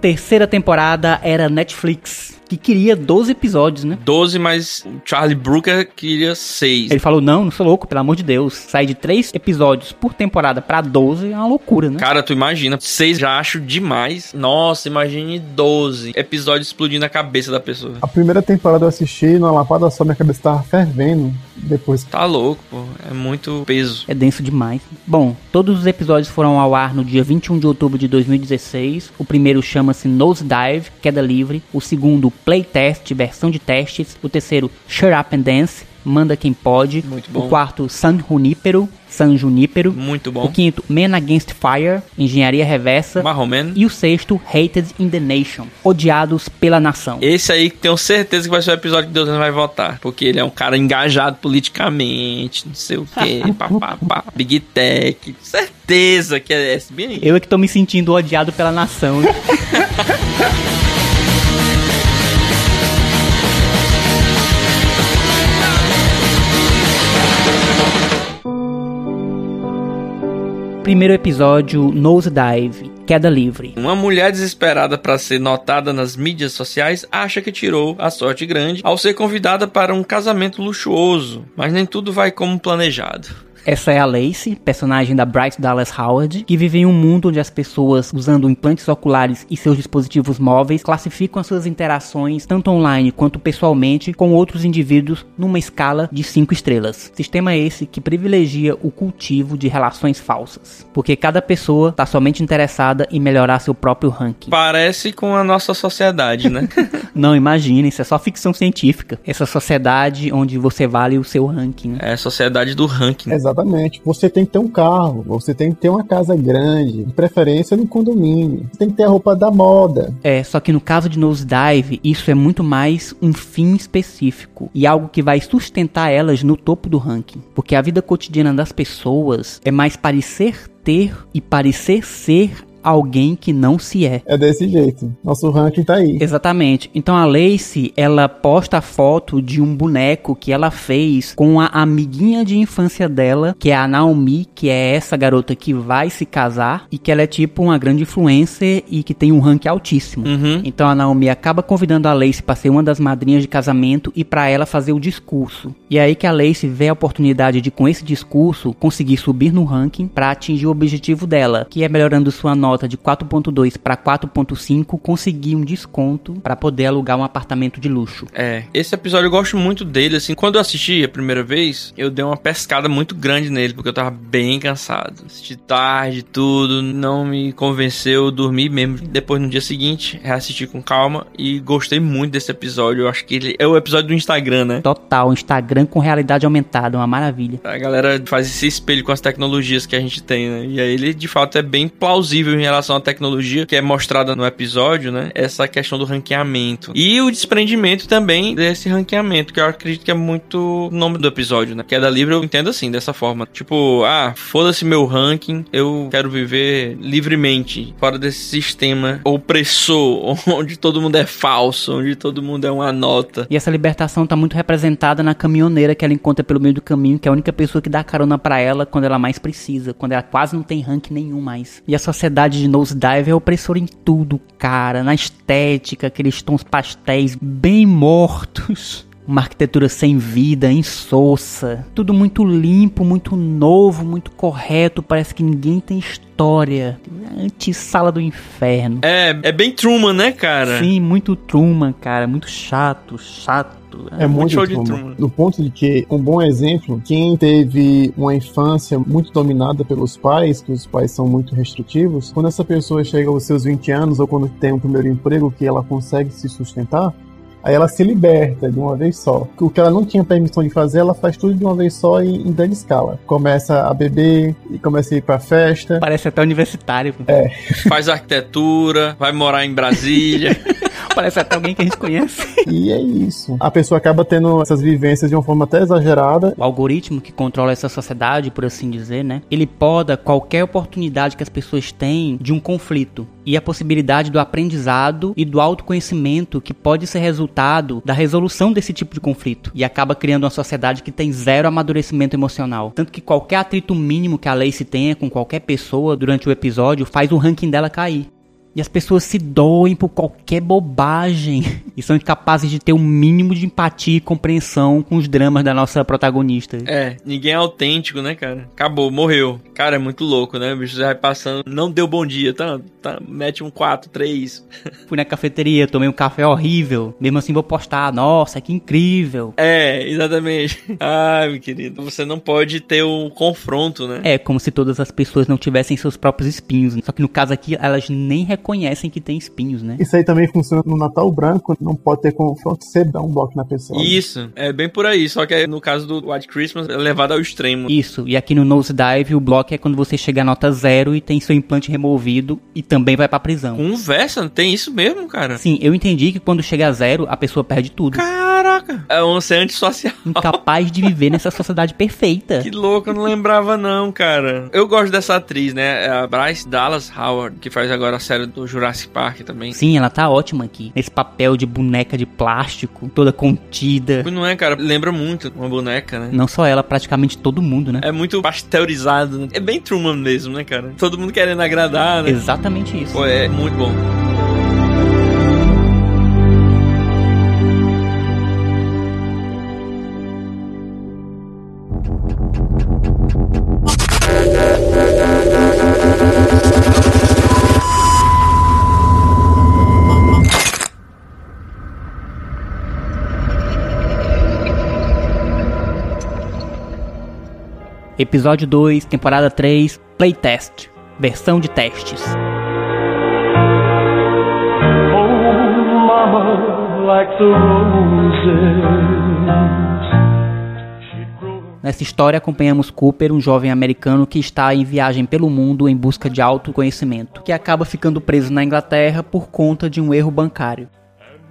Speaker 1: Terceira temporada era Netflix, que queria 12 episódios, né?
Speaker 2: 12, mas o Charlie Brooker queria 6.
Speaker 1: Ele falou: Não, não sou louco, pelo amor de Deus. Sair de 3 episódios por temporada pra 12 é uma loucura, né?
Speaker 2: Cara, tu imagina, 6 já acho demais. Nossa, imagine 12 episódios explodindo a cabeça da pessoa.
Speaker 3: A primeira temporada eu assisti, numa lapada só, minha cabeça tava fervendo. Depois.
Speaker 2: Tá louco, pô. É muito peso.
Speaker 1: É denso demais. Bom, todos os episódios foram ao ar no dia 21 de outubro de 2016. O primeiro chama-se Nosedive, queda livre. O segundo, Playtest, versão de testes. O terceiro, Shut Up and Dance, manda quem pode.
Speaker 2: Muito bom.
Speaker 1: O quarto, San Junípero, San Junípero.
Speaker 2: Muito bom.
Speaker 1: O quinto, Man Against Fire, Engenharia Reversa.
Speaker 2: Marroman.
Speaker 1: E o sexto, Hated in the Nation, Odiados pela Nação.
Speaker 2: Esse aí tenho certeza que vai ser o episódio que Deus não vai votar. Porque ele é um cara engajado politicamente, não sei o que, papapá, [laughs] Big Tech. Certeza que é esse. Bem.
Speaker 1: Eu é que tô me sentindo odiado pela nação. [laughs] Primeiro episódio, Nosedive, Queda Livre.
Speaker 2: Uma mulher desesperada para ser notada nas mídias sociais acha que tirou a sorte grande ao ser convidada para um casamento luxuoso, mas nem tudo vai como planejado.
Speaker 1: Essa é a Lacey, personagem da Bryce Dallas Howard, que vive em um mundo onde as pessoas, usando implantes oculares e seus dispositivos móveis, classificam as suas interações, tanto online quanto pessoalmente, com outros indivíduos numa escala de 5 estrelas. Sistema esse que privilegia o cultivo de relações falsas, porque cada pessoa está somente interessada em melhorar seu próprio ranking.
Speaker 2: Parece com a nossa sociedade, né? [laughs]
Speaker 1: Não, imagine, isso é só ficção científica. Essa sociedade onde você vale o seu ranking. né?
Speaker 2: É a sociedade do ranking.
Speaker 3: Exatamente. Exatamente. Você tem que ter um carro, você tem que ter uma casa grande, de preferência no condomínio. Você tem que ter a roupa da moda.
Speaker 1: É, só que no caso de Nosedive, isso é muito mais um fim específico e algo que vai sustentar elas no topo do ranking. Porque a vida cotidiana das pessoas é mais parecer ter e parecer ser alguém que não se é.
Speaker 3: É desse jeito. Nosso ranking tá aí.
Speaker 1: Exatamente. Então a Lacey, ela posta a foto de um boneco que ela fez com a amiguinha de infância dela, que é a Naomi, que é essa garota que vai se casar e que ela é tipo uma grande influencer e que tem um ranking altíssimo.
Speaker 2: Uhum.
Speaker 1: Então a Naomi acaba convidando a Lacey para ser uma das madrinhas de casamento e para ela fazer o discurso. E é aí que a Lacey vê a oportunidade de com esse discurso conseguir subir no ranking para atingir o objetivo dela, que é melhorando sua nota de 4.2 para 4.5, conseguir um desconto para poder alugar um apartamento de luxo.
Speaker 2: É, esse episódio eu gosto muito dele, assim, quando eu assisti a primeira vez, eu dei uma pescada muito grande nele, porque eu tava bem cansado. Assisti tarde, tudo, não me convenceu, eu dormi mesmo. Depois, no dia seguinte, reassisti com calma e gostei muito desse episódio. Eu acho que ele é o episódio do Instagram, né?
Speaker 1: Total, Instagram com realidade aumentada, uma maravilha.
Speaker 2: A galera faz esse espelho com as tecnologias que a gente tem, né? E aí ele, de fato, é bem plausível em relação à tecnologia que é mostrada no episódio, né? Essa questão do ranqueamento. E o desprendimento também desse ranqueamento, que eu acredito que é muito o nome do episódio, né? Queda livre eu entendo assim, dessa forma. Tipo, ah, foda-se meu ranking, eu quero viver livremente, fora desse sistema opressor, [laughs] onde todo mundo é falso, onde todo mundo é uma nota.
Speaker 1: E essa libertação tá muito representada na caminhoneira que ela encontra pelo meio do caminho, que é a única pessoa que dá carona pra ela quando ela mais precisa, quando ela quase não tem ranking nenhum mais. E a sociedade de Nosedive é opressora em tudo, cara, na estética, aqueles tons pastéis bem mortos. Uma arquitetura sem vida, insossa. Tudo muito limpo, muito novo, muito correto. Parece que ninguém tem história. Antissala do inferno.
Speaker 2: É, é bem Truman, né, cara?
Speaker 1: Sim, muito Truman, cara. Muito chato, chato.
Speaker 3: É muito
Speaker 2: show de
Speaker 3: Truman.
Speaker 2: Truman.
Speaker 3: No ponto de que, um bom exemplo, quem teve uma infância muito dominada pelos pais, que os pais são muito restritivos, quando essa pessoa chega aos seus 20 anos ou quando tem um primeiro emprego que ela consegue se sustentar, aí ela se liberta de uma vez só. O que ela não tinha permissão de fazer, ela faz tudo de uma vez só e em grande escala. Começa a beber, e começa a ir pra festa.
Speaker 1: Parece até universitário.
Speaker 2: Faz arquitetura, vai morar em Brasília. [laughs]
Speaker 1: Parece até alguém que a gente conhece.
Speaker 3: E é isso. A pessoa acaba tendo essas vivências de uma forma até exagerada.
Speaker 1: O algoritmo que controla essa sociedade, por assim dizer, né? Ele poda qualquer oportunidade que as pessoas têm de um conflito. E a possibilidade do aprendizado e do autoconhecimento que pode ser resultado da resolução desse tipo de conflito. E acaba criando uma sociedade que tem zero amadurecimento emocional. Tanto que qualquer atrito mínimo que a Lacey tenha com qualquer pessoa durante o episódio faz o ranking dela cair. E as pessoas se doem por qualquer bobagem [laughs] e são incapazes de ter um mínimo de empatia e compreensão com os dramas da nossa protagonista.
Speaker 2: É, ninguém é autêntico, né, cara? Acabou, morreu. Cara, é muito louco, né? O bicho vai passando, não deu bom dia, tá? tá mete um 4, 3. [laughs]
Speaker 1: Fui na cafeteria, tomei um café horrível. Mesmo assim vou postar, nossa, que incrível.
Speaker 2: É, exatamente. [laughs] Ai, meu querido, você não pode ter um confronto, né?
Speaker 1: É como se todas as pessoas não tivessem seus próprios espinhos. Só que no caso aqui, elas nem reconhecem que tem espinhos, né?
Speaker 3: Isso aí também funciona no Natal Branco, não pode ter confronto, você dá um bloco na pessoa.
Speaker 2: Isso, é bem por aí. Só que no caso do White Christmas, é levado ao extremo.
Speaker 1: Isso, e aqui no Nosedive, o bloco é quando você chega a nota zero e tem seu implante removido e também vai pra prisão.
Speaker 2: Conversa, tem isso mesmo, cara?
Speaker 1: Sim, eu entendi que quando chega a zero, a pessoa perde tudo.
Speaker 2: Caraca, é um ser antissocial.
Speaker 1: Incapaz de viver nessa sociedade perfeita.
Speaker 2: Que louco, eu não lembrava não, cara. Eu gosto dessa atriz, né? É a Bryce Dallas Howard, que faz agora a série do Jurassic Park também.
Speaker 1: Sim, ela tá ótima aqui. Nesse papel de boneca de plástico, toda contida.
Speaker 2: Não é, cara? Lembra muito uma boneca, né?
Speaker 1: Não só ela, praticamente todo mundo, né?
Speaker 2: É muito pasteurizado, né? É bem Truman mesmo, né, cara? Todo mundo querendo agradar, né?
Speaker 1: Exatamente isso.
Speaker 2: Pô, é muito bom.
Speaker 1: Episódio 2, temporada 3, Playtest. Versão de testes. Nessa história acompanhamos Cooper, um jovem americano que está em viagem pelo mundo em busca de autoconhecimento, que acaba ficando preso na Inglaterra por conta de um erro bancário.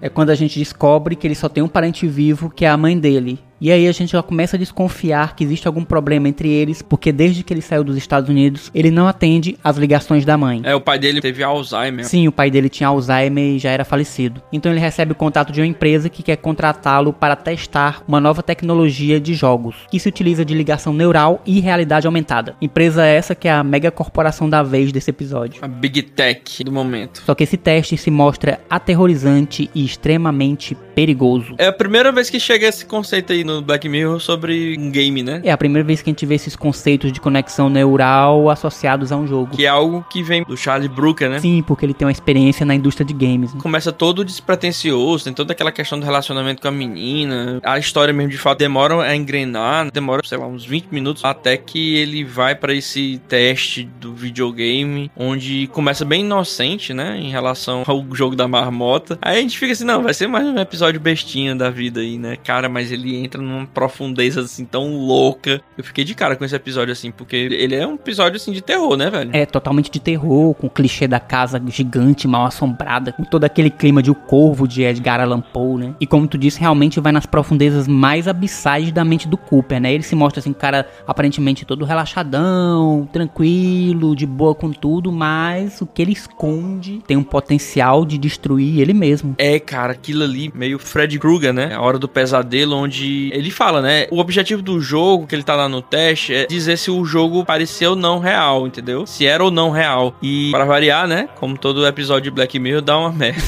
Speaker 1: É quando a gente descobre que ele só tem um parente vivo, que é a mãe dele. E aí a gente já começa a desconfiar que existe algum problema entre eles, porque desde que ele saiu dos Estados Unidos, ele não atende às ligações da mãe.
Speaker 2: É, o pai dele teve Alzheimer.
Speaker 1: Sim, o pai dele tinha Alzheimer e já era falecido. Então ele recebe o contato de uma empresa que quer contratá-lo para testar uma nova tecnologia de jogos, que se utiliza de ligação neural e realidade aumentada. Empresa essa que é a mega corporação da vez desse episódio.
Speaker 2: A Big Tech do momento.
Speaker 1: Só que esse teste se mostra aterrorizante e extremamente perigoso.
Speaker 2: É a primeira vez que chega esse conceito aí no Black Mirror sobre um game, né?
Speaker 1: É a primeira vez que a gente vê esses conceitos de conexão neural associados a um jogo.
Speaker 2: Que é algo que vem do Charlie Brooker, né?
Speaker 1: Sim, porque ele tem uma experiência na indústria de games. né?
Speaker 2: Começa todo despretensioso, tem toda aquela questão do relacionamento com a menina. A história mesmo de fato demora a engrenar, demora, sei lá, uns 20 minutos até que ele vai pra esse teste do videogame, onde começa bem inocente, né, em relação ao jogo da marmota. Aí a gente fica assim, não, vai ser mais um episódio bestinha da vida aí, né? Cara, mas ele entra numa profundeza assim tão louca. Eu fiquei de cara com esse episódio assim, porque ele é um episódio assim de terror, né, velho?
Speaker 1: É totalmente de terror, com o clichê da casa gigante, mal assombrada, com todo aquele clima de O Corvo de Edgar Allan Poe, né? E como tu disse, realmente vai nas profundezas mais abissais da mente do Cooper, né? Ele se mostra assim, cara aparentemente todo relaxadão, tranquilo, de boa com tudo, mas o que ele esconde tem um potencial de destruir ele mesmo.
Speaker 2: É, cara, aquilo ali meio Fred Krueger, né? A hora do pesadelo, onde ele fala, né? O objetivo do jogo, que ele tá lá no teste, é dizer se o jogo pareceu não real, entendeu? Se era ou não real. E, para variar, né? Como todo episódio de Black Mirror, dá uma [laughs] merda.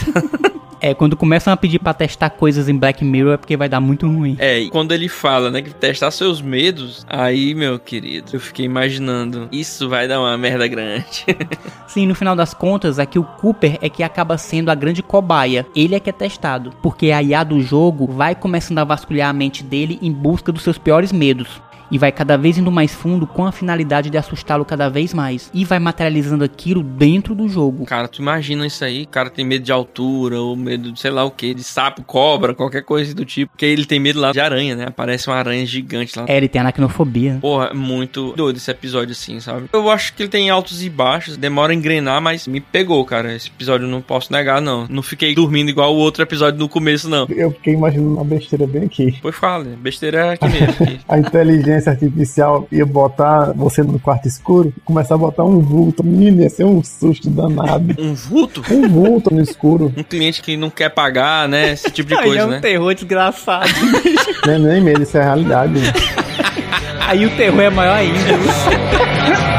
Speaker 1: É, quando começam a pedir pra testar coisas em Black Mirror é porque vai dar muito ruim.
Speaker 2: É, e quando ele fala, né, que testar seus medos, aí, meu querido, eu fiquei imaginando, isso vai dar uma merda grande. [laughs]
Speaker 1: Sim, no final das contas, é que o Cooper é que acaba sendo a grande cobaia. Ele é que é testado. Porque a IA do jogo vai começando a vasculhar a mente dele em busca dos seus piores medos. E vai cada vez indo mais fundo com a finalidade de assustá-lo cada vez mais. E vai materializando aquilo dentro do jogo.
Speaker 2: Cara, tu imagina isso aí? O cara tem medo de altura, ou medo de sei lá o que, de sapo, cobra, qualquer coisa do tipo. Porque ele tem medo lá de aranha, né? Aparece uma aranha gigante lá.
Speaker 1: É, ele tem aracnofobia.
Speaker 2: Porra, é muito doido esse episódio assim, sabe? Eu acho que ele tem altos e baixos, demora a engrenar, mas me pegou, cara. Esse episódio eu não posso negar, não. Não fiquei dormindo igual o outro episódio no começo, não.
Speaker 3: Eu fiquei imaginando uma besteira bem aqui.
Speaker 2: Pois fala, besteira é aqui mesmo. [laughs] aqui.
Speaker 3: A inteligência artificial ia botar você no quarto escuro começar a botar um vulto. Menino, ia ser um susto danado.
Speaker 2: Um vulto?
Speaker 3: Um vulto no escuro.
Speaker 2: Um cliente que não quer pagar, né? Esse tipo de
Speaker 1: Aí é
Speaker 2: coisa,
Speaker 1: um
Speaker 2: né?
Speaker 1: terror desgraçado. [laughs]
Speaker 3: Não é nem medo, isso é realidade.
Speaker 1: Aí o terror é maior ainda. [laughs]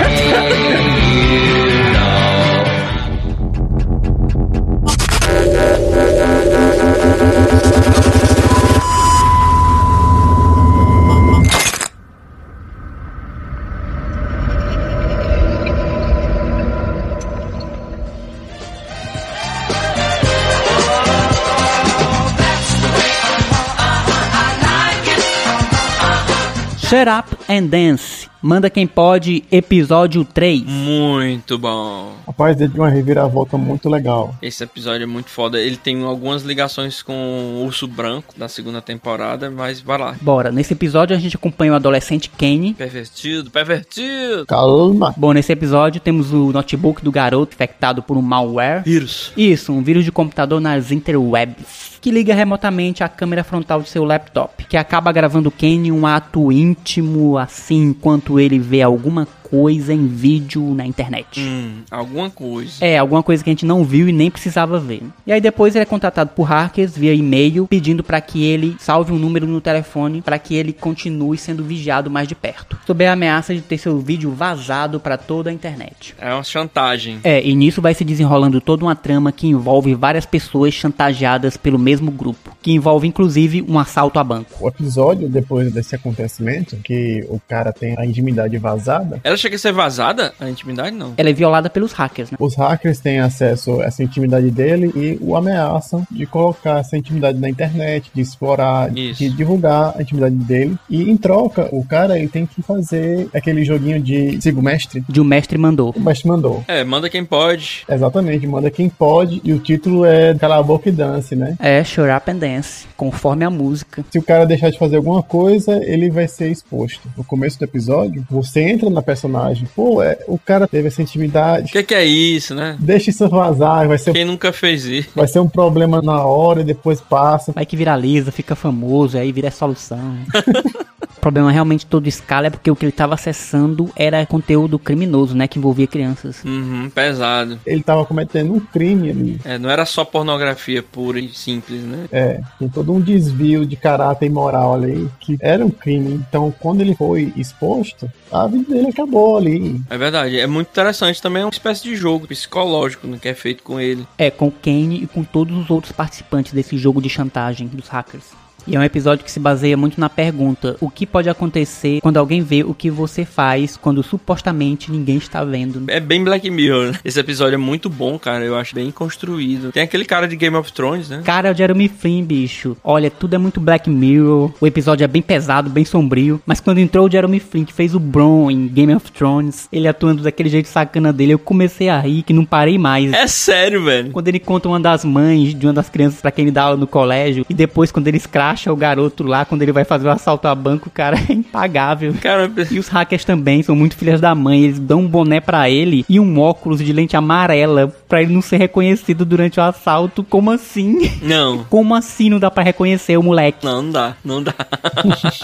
Speaker 1: Shut Up and Dance. Manda quem pode, episódio 3.
Speaker 2: Muito bom.
Speaker 3: Rapaz, ele deu uma reviravolta muito legal.
Speaker 2: Esse episódio é muito foda. Ele tem algumas ligações com o Urso Branco da segunda temporada, mas vai lá.
Speaker 1: Bora, nesse episódio a gente acompanha o adolescente Kenny.
Speaker 2: Pervertido, pervertido.
Speaker 3: Calma.
Speaker 1: Bom, nesse episódio temos o notebook do garoto infectado por um malware.
Speaker 2: Vírus.
Speaker 1: Isso, um vírus de computador nas interwebs. Que liga remotamente à câmera frontal de seu laptop. Que acaba gravando Kenny um ato íntimo, assim, enquanto ele vê alguma coisa em vídeo na internet.
Speaker 2: Hum, alguma coisa.
Speaker 1: É, alguma coisa que a gente não viu e nem precisava ver. E aí depois ele é contatado por hackers via e-mail, pedindo para que ele salve um número no telefone para que ele continue sendo vigiado mais de perto. Sob a ameaça de ter seu vídeo vazado para toda a internet.
Speaker 2: É uma chantagem.
Speaker 1: É, e nisso vai se desenrolando toda uma trama que envolve várias pessoas chantageadas pelo mesmo grupo, que envolve inclusive um assalto a banco.
Speaker 3: O episódio, depois desse acontecimento, que o cara tem a intimidade vazada,
Speaker 2: Era chega a ser vazada a intimidade, não.
Speaker 1: Ela é violada pelos hackers, né?
Speaker 3: Os hackers têm acesso a essa intimidade dele e o ameaçam de colocar essa intimidade na internet, de explorar,
Speaker 2: Isso.
Speaker 3: de divulgar a intimidade dele. E em troca, o cara ele tem que fazer aquele joguinho de siga o mestre.
Speaker 1: De um mestre mandou.
Speaker 3: O mestre mandou.
Speaker 2: É, manda quem pode.
Speaker 3: Exatamente, manda quem pode. E o título é Cala a Boca e Dance, né?
Speaker 1: É, Up and Dance, conforme a música.
Speaker 3: Se o cara deixar de fazer alguma coisa, ele vai ser exposto. No começo do episódio, você entra na personagem. Pô, é, o cara teve essa
Speaker 2: O
Speaker 3: intimidade.
Speaker 2: que, que é isso, né?
Speaker 3: Deixa isso vazar, vai ser,
Speaker 2: Quem nunca fez isso?
Speaker 3: vai ser um problema na hora e depois passa.
Speaker 1: Vai que viraliza, fica famoso, aí vira a solução. [laughs] o problema realmente todo escala é porque o que ele estava acessando era conteúdo criminoso, né? Que envolvia crianças.
Speaker 2: Uhum, pesado.
Speaker 3: Ele tava cometendo um crime ali.
Speaker 2: É, não era só pornografia pura e simples, né?
Speaker 3: É, tem todo um desvio de caráter e moral ali, que era um crime. Então, quando ele foi exposto, a vida dele acabou ali.
Speaker 2: É verdade. É muito interessante também. É uma espécie de jogo psicológico né, que é feito com ele.
Speaker 1: É, com o Kane e com todos os outros participantes desse jogo de chantagem dos hackers. E é um episódio que se baseia muito na pergunta: o que pode acontecer quando alguém vê o que você faz quando supostamente ninguém está vendo?
Speaker 2: É bem Black Mirror, né? Esse episódio é muito bom, cara. Eu acho bem construído. Tem aquele cara de Game of Thrones, né?
Speaker 1: Cara, é o Jeremy Flynn, bicho. Olha, tudo é muito Black Mirror. O episódio é bem pesado, bem sombrio. Mas quando entrou o Jeremy Flynn, que fez o Bron em Game of Thrones, ele atuando daquele jeito sacana dele, eu comecei a rir que não parei mais.
Speaker 2: É sério, velho.
Speaker 1: Quando ele conta uma das mães de uma das crianças pra quem ele dá aula no colégio, e depois quando ele escracha o garoto lá, quando ele vai fazer o assalto a banco, o cara é impagável.
Speaker 2: Cara,
Speaker 1: E os hackers também são muito filhas da mãe. Eles dão um boné pra ele e um óculos de lente amarela pra ele não ser reconhecido durante o assalto. Como assim?
Speaker 2: não. [laughs]
Speaker 1: Como assim não dá pra reconhecer o moleque?
Speaker 2: Não, não dá. Não dá. [laughs]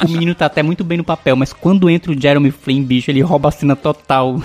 Speaker 1: O menino tá até muito bem no papel, mas quando entra o Jeremy Flynn, bicho, ele rouba a cena total.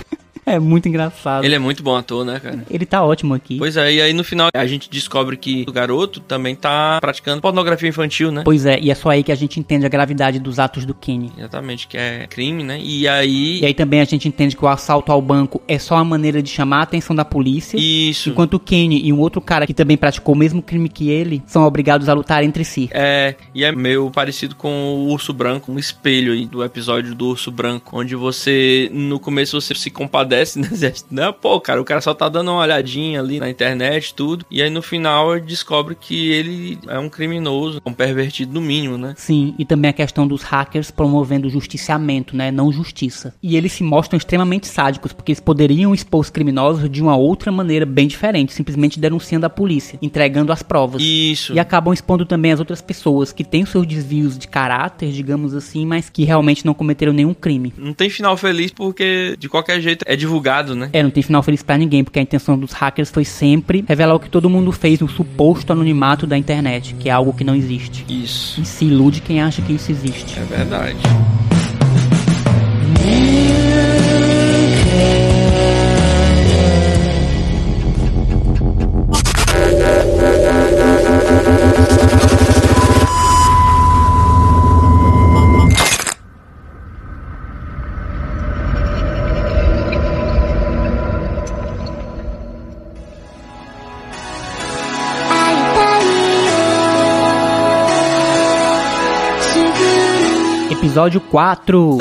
Speaker 1: [laughs] É muito engraçado.
Speaker 2: Ele é muito bom ator, né, cara?
Speaker 1: Ele tá ótimo aqui.
Speaker 2: Pois é, e aí no final a gente descobre que o garoto também tá praticando pornografia infantil, né?
Speaker 1: Pois é, e é só aí que a gente entende a gravidade dos atos do Kenny.
Speaker 2: Exatamente, que é crime, né? E aí.
Speaker 1: E aí também a gente entende que o assalto ao banco é só uma maneira de chamar a atenção da polícia.
Speaker 2: Isso.
Speaker 1: Enquanto o Kenny e um outro cara que também praticou o mesmo crime que ele são obrigados a lutar entre si.
Speaker 2: É, e é meio parecido com o Urso Branco, um espelho aí do episódio do Urso Branco, onde você, no começo, você se compadece, [laughs] né? Acha, Não, pô, cara, o cara só tá dando uma olhadinha ali na internet, tudo. E aí no final descobre que ele é um criminoso, um pervertido no mínimo, né?
Speaker 1: Sim, e também a questão dos hackers promovendo justiciamento, né? Não justiça. E eles se mostram extremamente sádicos, porque eles poderiam expor os criminosos de uma outra maneira bem diferente, simplesmente denunciando a polícia, entregando as provas.
Speaker 2: Isso.
Speaker 1: E acabam expondo também as outras pessoas que têm os seus desvios de caráter, digamos assim, mas que realmente não cometeram nenhum crime.
Speaker 2: Não tem final feliz porque, de qualquer jeito, é divulgado, né?
Speaker 1: É, não tem final feliz pra ninguém, porque a intenção dos hackers foi sempre revelar o que todo mundo fez no suposto anonimato da internet, que é algo que não existe.
Speaker 2: Isso.
Speaker 1: E se ilude quem acha que isso existe.
Speaker 2: É verdade.
Speaker 1: Episódio 4.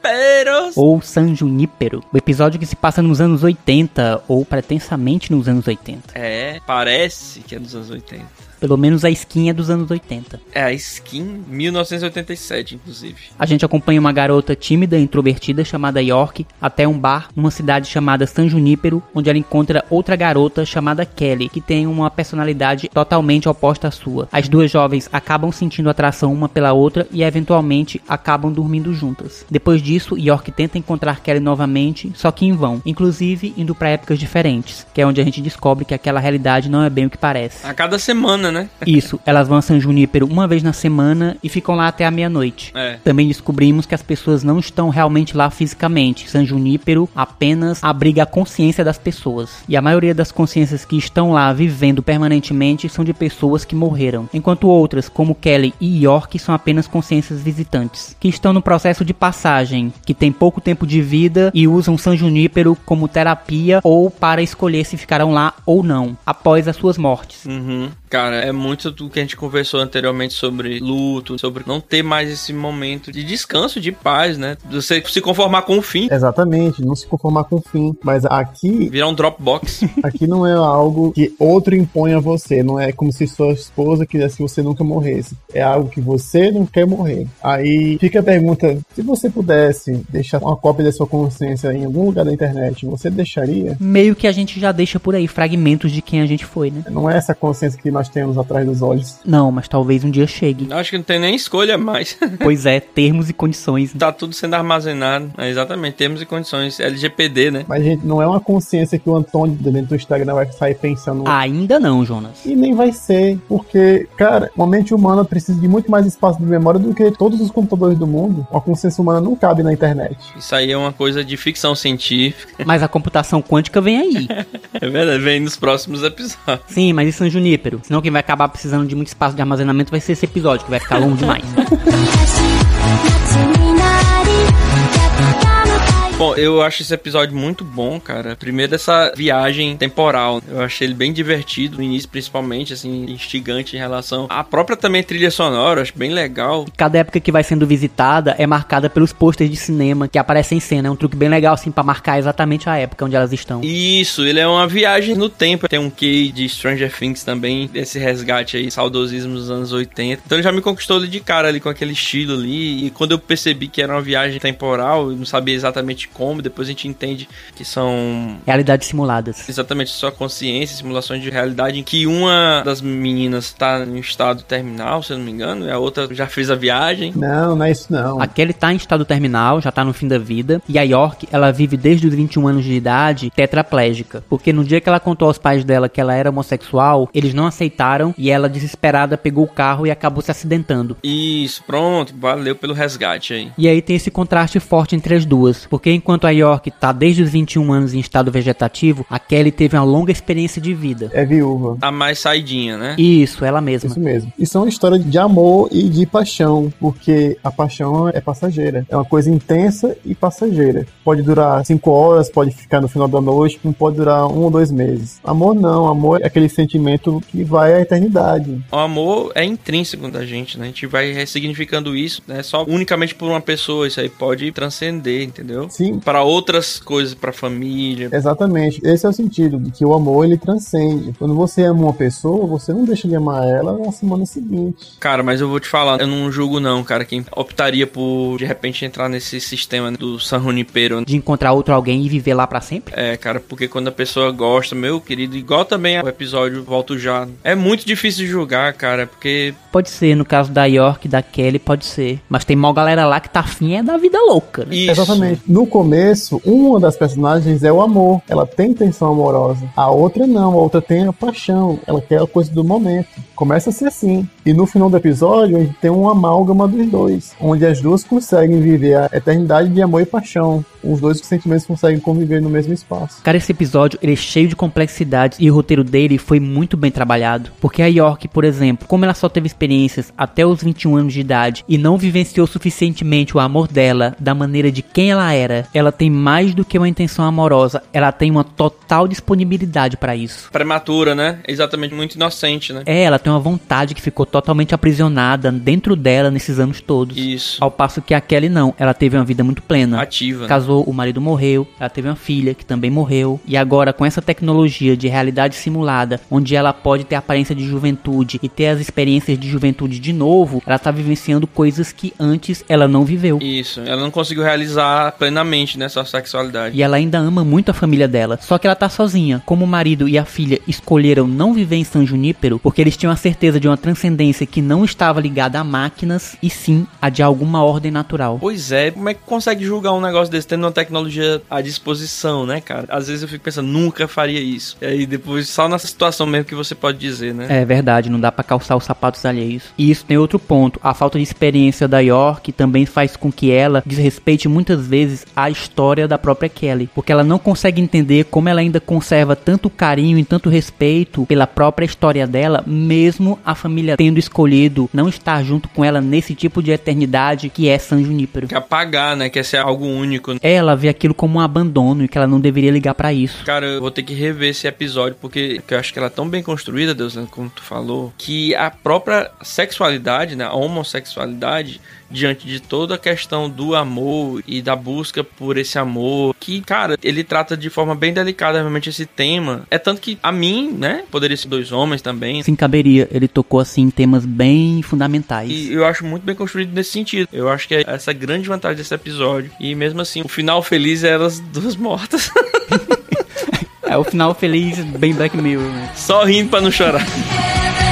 Speaker 2: Sarraniperos.
Speaker 1: Ou San Junípero. O episódio que se passa nos anos 80, ou pretensamente nos anos 80.
Speaker 2: É, parece que é dos anos 80.
Speaker 1: Pelo menos a skin é dos anos 80.
Speaker 2: É a skin 1987, inclusive.
Speaker 1: A gente acompanha uma garota tímida e introvertida chamada York até um bar numa cidade chamada San Junípero, onde ela encontra outra garota chamada Kelly, que tem uma personalidade totalmente oposta à sua. As duas jovens acabam sentindo atração uma pela outra e eventualmente acabam dormindo juntas. Depois disso, York tenta encontrar Kelly novamente, só que em vão, inclusive indo para épocas diferentes, que é onde a gente descobre que aquela realidade não é bem o que parece.
Speaker 2: A cada semana, né?
Speaker 1: Isso, elas vão a San Junípero uma vez na semana e ficam lá até a meia-noite.
Speaker 2: É.
Speaker 1: Também descobrimos que as pessoas não estão realmente lá fisicamente. San Junípero apenas abriga a consciência das pessoas. E a maioria das consciências que estão lá vivendo permanentemente são de pessoas que morreram. Enquanto outras, como Kelly e York, são apenas consciências visitantes, que estão no processo de passagem, que têm pouco tempo de vida e usam San Junípero como terapia ou para escolher se ficarão lá ou não, após as suas mortes.
Speaker 2: Uhum. Cara, é muito do que a gente conversou anteriormente sobre luto, sobre não ter mais esse momento de descanso, de paz, né? Você se conformar com o fim,
Speaker 3: Exatamente, não se conformar com o fim. Mas aqui,
Speaker 2: virar um Dropbox. [laughs]
Speaker 3: aqui não é algo que outro impõe a você. Não é como se sua esposa quisesse que você nunca morresse. É algo que você não quer morrer. Aí fica a pergunta: se você pudesse deixar uma cópia da sua consciência em algum lugar da internet, você deixaria?
Speaker 1: Meio que a gente já deixa por aí fragmentos de quem a gente foi, né?
Speaker 3: Não é essa consciência que nós temos atrás dos olhos.
Speaker 1: Não, mas talvez um dia chegue.
Speaker 2: Acho que não tem nem escolha mais. [laughs]
Speaker 1: pois é, termos e condições.
Speaker 2: tá tudo sendo armazenado. É, exatamente, termos e condições. LGPD, né?
Speaker 3: Mas, gente, não é uma consciência que o Antônio dentro do Instagram vai sair pensando.
Speaker 1: Ainda não, Jonas.
Speaker 3: E nem vai ser, porque, cara, uma mente humana precisa de muito mais espaço de memória do que todos os computadores do mundo. Uma consciência humana não cabe na internet.
Speaker 2: Isso aí é uma coisa de ficção científica. [laughs]
Speaker 1: Mas a computação quântica vem aí.
Speaker 2: É verdade, vem nos próximos episódios.
Speaker 1: Sim, mas isso é um Junípero. Senão quem vai acabar precisando de muito espaço de armazenamento vai ser esse episódio, que vai ficar longo demais. [laughs]
Speaker 2: Bom, eu acho esse episódio muito bom, cara. Primeiro essa viagem temporal. Eu achei ele bem divertido, no início principalmente, assim, instigante em relação à própria também trilha sonora, eu acho bem legal.
Speaker 1: Cada época que vai sendo visitada é marcada pelos posters de cinema que aparecem em cena. É um truque bem legal, assim, pra marcar exatamente a época onde elas estão.
Speaker 2: Isso, ele é uma viagem no tempo. Tem um quê de Stranger Things também, esse resgate aí, saudosismo dos anos 80. Então ele já me conquistou ali de cara ali com aquele estilo ali. E quando eu percebi que era uma viagem temporal, eu não sabia exatamente como, depois a gente entende que são
Speaker 1: Realidades simuladas.
Speaker 2: exatamente sua consciência, simulações de realidade, em que uma das meninas tá em estado terminal, se eu não me engano, e a outra já fez a viagem.
Speaker 3: Não, não é isso não.
Speaker 1: A Kelly tá em estado terminal, já tá no fim da vida. E a York, ela vive desde os 21 anos de idade tetraplégica. Porque no dia que ela contou aos pais dela que ela era homossexual, eles não aceitaram e ela, desesperada, pegou o carro e acabou se acidentando.
Speaker 2: Isso, pronto, valeu pelo resgate aí.
Speaker 1: E aí tem esse contraste forte entre as duas. Porque enquanto a York tá desde os 21 anos em estado vegetativo, a Kelly teve uma longa experiência de vida.
Speaker 3: É viúva.
Speaker 2: A mais saidinha, né?
Speaker 1: Isso, ela mesma.
Speaker 3: Isso mesmo. Isso é uma história de amor e de paixão, porque a paixão é passageira. É uma coisa intensa e passageira. Pode durar cinco horas, pode ficar no final da noite, não pode durar um ou dois meses. Amor não, amor é aquele sentimento que vai à eternidade.
Speaker 2: O amor é intrínseco da gente, né? A gente vai ressignificando isso, né? Só unicamente por uma pessoa, isso aí pode transcender, entendeu?
Speaker 3: Sim,
Speaker 2: Para outras coisas, pra família.
Speaker 3: Exatamente, esse é o sentido, de que o amor ele transcende. Quando você ama uma pessoa, você não deixa de amar ela na semana seguinte.
Speaker 2: Cara, mas eu vou te falar, eu não julgo não, cara, quem optaria por, de repente, entrar nesse sistema do San Junipero.
Speaker 1: De encontrar outro alguém e viver lá pra sempre?
Speaker 2: É, cara, porque quando a pessoa gosta, meu querido, igual também o episódio Volto Já, é muito difícil de julgar, cara, porque
Speaker 1: Pode ser, no caso da York, da Kelly, pode ser. Mas tem mó galera lá que tá afim é da vida louca, né?
Speaker 2: isso.
Speaker 3: Exatamente. No começo, uma das personagens é o amor. Ela tem intenção amorosa. A outra não. A outra tem a paixão. Ela quer a coisa do momento. Começa a ser assim. E no final do episódio, a gente tem uma amálgama dos dois. Onde as duas conseguem viver a eternidade de amor e paixão. Os dois sentimentos conseguem conviver no mesmo espaço.
Speaker 1: Cara, esse episódio ele é cheio de complexidades e o roteiro dele foi muito bem trabalhado. Porque a York, por exemplo, como ela só teve experiências até os 21 anos de idade e não vivenciou suficientemente o amor dela da maneira de quem ela era, ela tem mais do que uma intenção amorosa, ela tem uma total disponibilidade pra isso.
Speaker 2: Prematura, né? Exatamente, muito inocente, né?
Speaker 1: É, ela tem uma vontade que ficou totalmente aprisionada dentro dela nesses anos todos.
Speaker 2: Isso.
Speaker 1: Ao passo que a Kelly não, ela teve uma vida muito plena.
Speaker 2: Ativa. né?
Speaker 1: Casou, o marido morreu, ela teve uma filha que também morreu. E agora, com essa tecnologia de realidade simulada, onde ela pode ter a aparência de juventude e ter as experiências de juventude de novo, ela tá vivenciando coisas que antes ela não viveu.
Speaker 2: Isso. Ela não conseguiu realizar plenamente, né, sua sexualidade.
Speaker 1: E ela ainda ama muito a família dela. Só que ela tá sozinha. Como o marido e a filha escolheram não viver em San Junípero, porque eles tinham a certeza de uma transcendência que não estava ligada a máquinas, e sim a de alguma ordem natural.
Speaker 2: Pois é, como é que consegue julgar um negócio desse tendo uma tecnologia à disposição, né, cara? Às vezes eu fico pensando, nunca faria isso. E aí depois, só nessa situação mesmo que você pode dizer, né?
Speaker 1: É verdade, não dá pra calçar os sapatos alheios. E isso tem outro ponto. A falta de experiência da York também faz com que ela desrespeite muitas vezes a história da própria Kelly. Porque ela não consegue entender como ela ainda conserva tanto carinho e tanto respeito pela própria história dela, mesmo a família tendo escolhido não estar junto com ela nesse tipo de eternidade que é San Junípero.
Speaker 2: Quer apagar, né? Quer ser algo único.
Speaker 1: Ela vê aquilo como um abandono e que ela não deveria ligar pra isso.
Speaker 2: Cara, eu vou ter que rever esse episódio porque porque eu acho que ela é tão bem construída, Deus, como tu falou, que a própria sexualidade, né, a homossexualidade, diante de toda a questão do amor e da busca por esse amor, que, cara, ele trata de forma bem delicada realmente esse tema. É tanto que a mim, né, poderia ser dois homens também.
Speaker 1: Sim, caberia. Ele tocou, assim, em temas bem fundamentais.
Speaker 2: E eu acho muito bem construído nesse sentido. Eu acho que é essa grande vantagem desse episódio. E mesmo assim, o final feliz é elas duas mortas. [laughs]
Speaker 1: É o final feliz, bem Black Mirror, né?
Speaker 2: Só rindo pra não chorar. [laughs]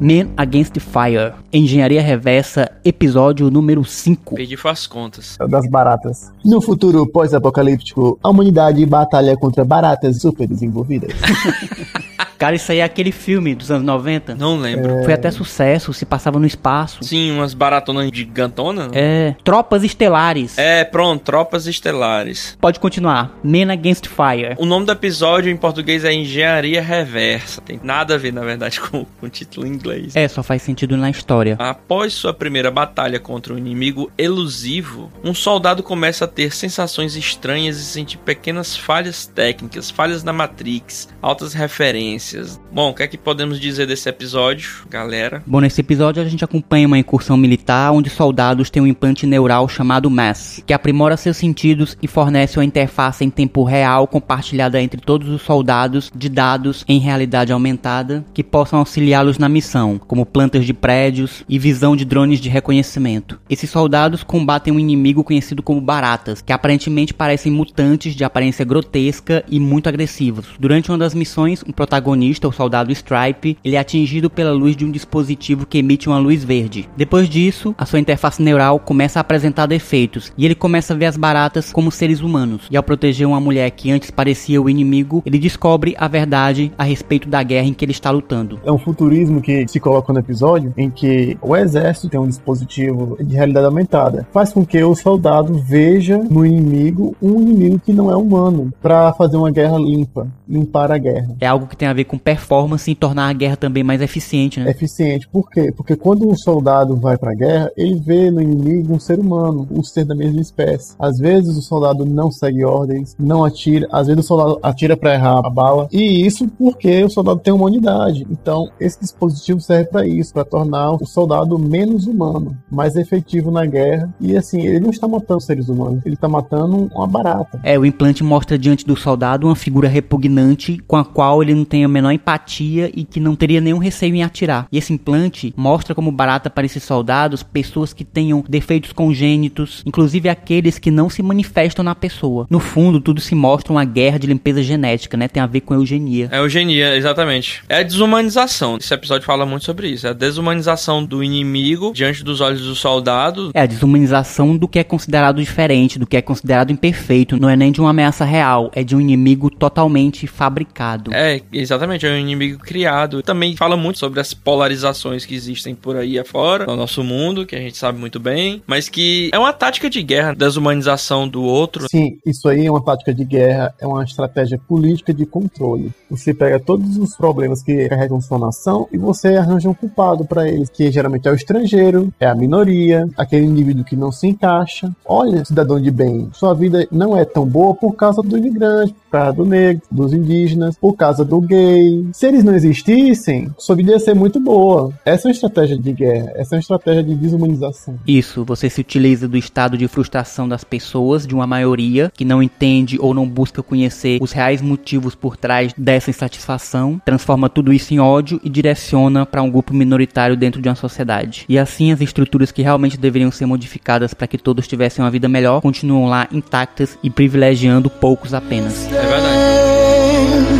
Speaker 1: Men Against Fire. Engenharia Reversa, episódio número 5.
Speaker 2: Perdi as contas.
Speaker 3: É o das baratas. No futuro pós-apocalíptico, a humanidade batalha contra baratas super desenvolvidas. [laughs]
Speaker 1: Cara, isso aí é aquele filme dos anos 90.
Speaker 2: Não lembro.
Speaker 1: Foi até sucesso, se passava no espaço.
Speaker 2: Sim, umas baratonas gigantonas.
Speaker 1: É. Tropas Estelares.
Speaker 2: É, pronto, Tropas Estelares.
Speaker 1: Pode continuar. Men Against Fire.
Speaker 2: O nome do episódio em português é Engenharia Reversa. Tem nada a ver, na verdade, [laughs] com, com o título em inglês.
Speaker 1: É, só faz sentido na história.
Speaker 2: Após sua primeira batalha contra um inimigo elusivo, um soldado começa a ter sensações estranhas e sentir pequenas falhas técnicas, falhas na Matrix, altas referências. Bom, o que é que podemos dizer desse episódio, galera?
Speaker 1: Bom, nesse episódio a gente acompanha uma incursão militar onde soldados têm um implante neural chamado MASS, que aprimora seus sentidos e fornece uma interface em tempo real compartilhada entre todos os soldados de dados em realidade aumentada que possam auxiliá-los na missão, como plantas de prédios e visão de drones de reconhecimento. Esses soldados combatem um inimigo conhecido como baratas, que aparentemente parecem mutantes de aparência grotesca e muito agressivos. Durante uma das missões, um protagonista, o soldado Stripe, ele é atingido pela luz de um dispositivo que emite uma luz verde. Depois disso, a sua interface neural começa a apresentar defeitos e ele começa a ver as baratas como seres humanos. E ao proteger uma mulher que antes parecia o inimigo, ele descobre a verdade a respeito da guerra em que ele está lutando.
Speaker 3: É um futurismo que se coloca no episódio em que o exército tem um dispositivo de realidade aumentada. Faz com que o soldado veja no inimigo um inimigo que não é humano, para fazer uma guerra limpa, limpar a guerra.
Speaker 1: É algo que tem a ver com performance e tornar a guerra também mais eficiente, né?
Speaker 3: Eficiente. Por quê? Porque quando um soldado vai pra guerra, ele vê no inimigo um ser humano, um ser da mesma espécie. Às vezes o soldado não segue ordens, não atira, às vezes o soldado atira pra errar a bala. E isso porque o soldado tem uma unidade. Então, esse dispositivo serve pra isso, pra tornar o soldado menos humano, mais efetivo na guerra. E assim, ele não está matando seres humanos, ele está matando uma barata.
Speaker 1: É, o implante mostra diante do soldado uma figura repugnante com a qual ele não tem a menor empatia e que não teria nenhum receio em atirar. E esse implante mostra como barata para esses soldados pessoas que tenham defeitos congênitos, inclusive aqueles que não se manifestam na pessoa. No fundo, tudo se mostra uma guerra de limpeza genética, né? Tem a ver com eugenia.
Speaker 2: É eugenia, exatamente. É a desumanização. Esse episódio fala muito sobre isso. É a desumanização do inimigo diante dos olhos do soldado.
Speaker 1: É a desumanização do que é considerado diferente, do que é considerado imperfeito. Não é nem de uma ameaça real, é de um inimigo totalmente fabricado.
Speaker 2: É, exatamente, é um inimigo criado. Também fala muito sobre as polarizações que existem por aí afora, no nosso mundo, que a gente sabe muito bem, mas que é uma tática de guerra, desumanização do outro.
Speaker 3: Sim, isso aí é uma tática de guerra, é uma estratégia política de controle. Você pega todos os problemas que carregam sua nação e você arranja um culpado para eles, que geralmente é o estrangeiro, é a minoria, aquele indivíduo que não se encaixa. Olha, cidadão de bem, sua vida não é tão boa por causa do imigrante, causa do negro, dos indígenas, por causa do gay. Se eles não existissem, sua vida ia ser muito boa. Essa é uma estratégia de guerra, essa é uma estratégia de desumanização.
Speaker 1: Isso, você se utiliza do estado de frustração das pessoas, de uma maioria que não entende ou não busca conhecer os reais motivos por trás dessa insatisfação, transforma tudo isso em ódio e direciona para um grupo minoritário dentro de uma sociedade. E assim as estruturas que realmente deveriam ser modificadas para que todos tivessem uma vida melhor continuam lá intactas e privilegiando poucos apenas.
Speaker 2: É verdade.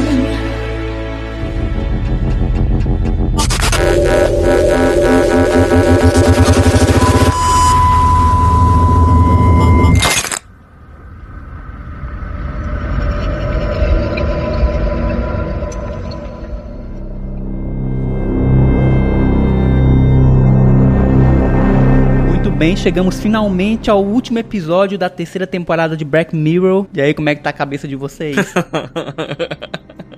Speaker 1: Bem, chegamos finalmente ao último episódio da terceira temporada de Black Mirror. E aí, como é que tá a cabeça de vocês? [laughs]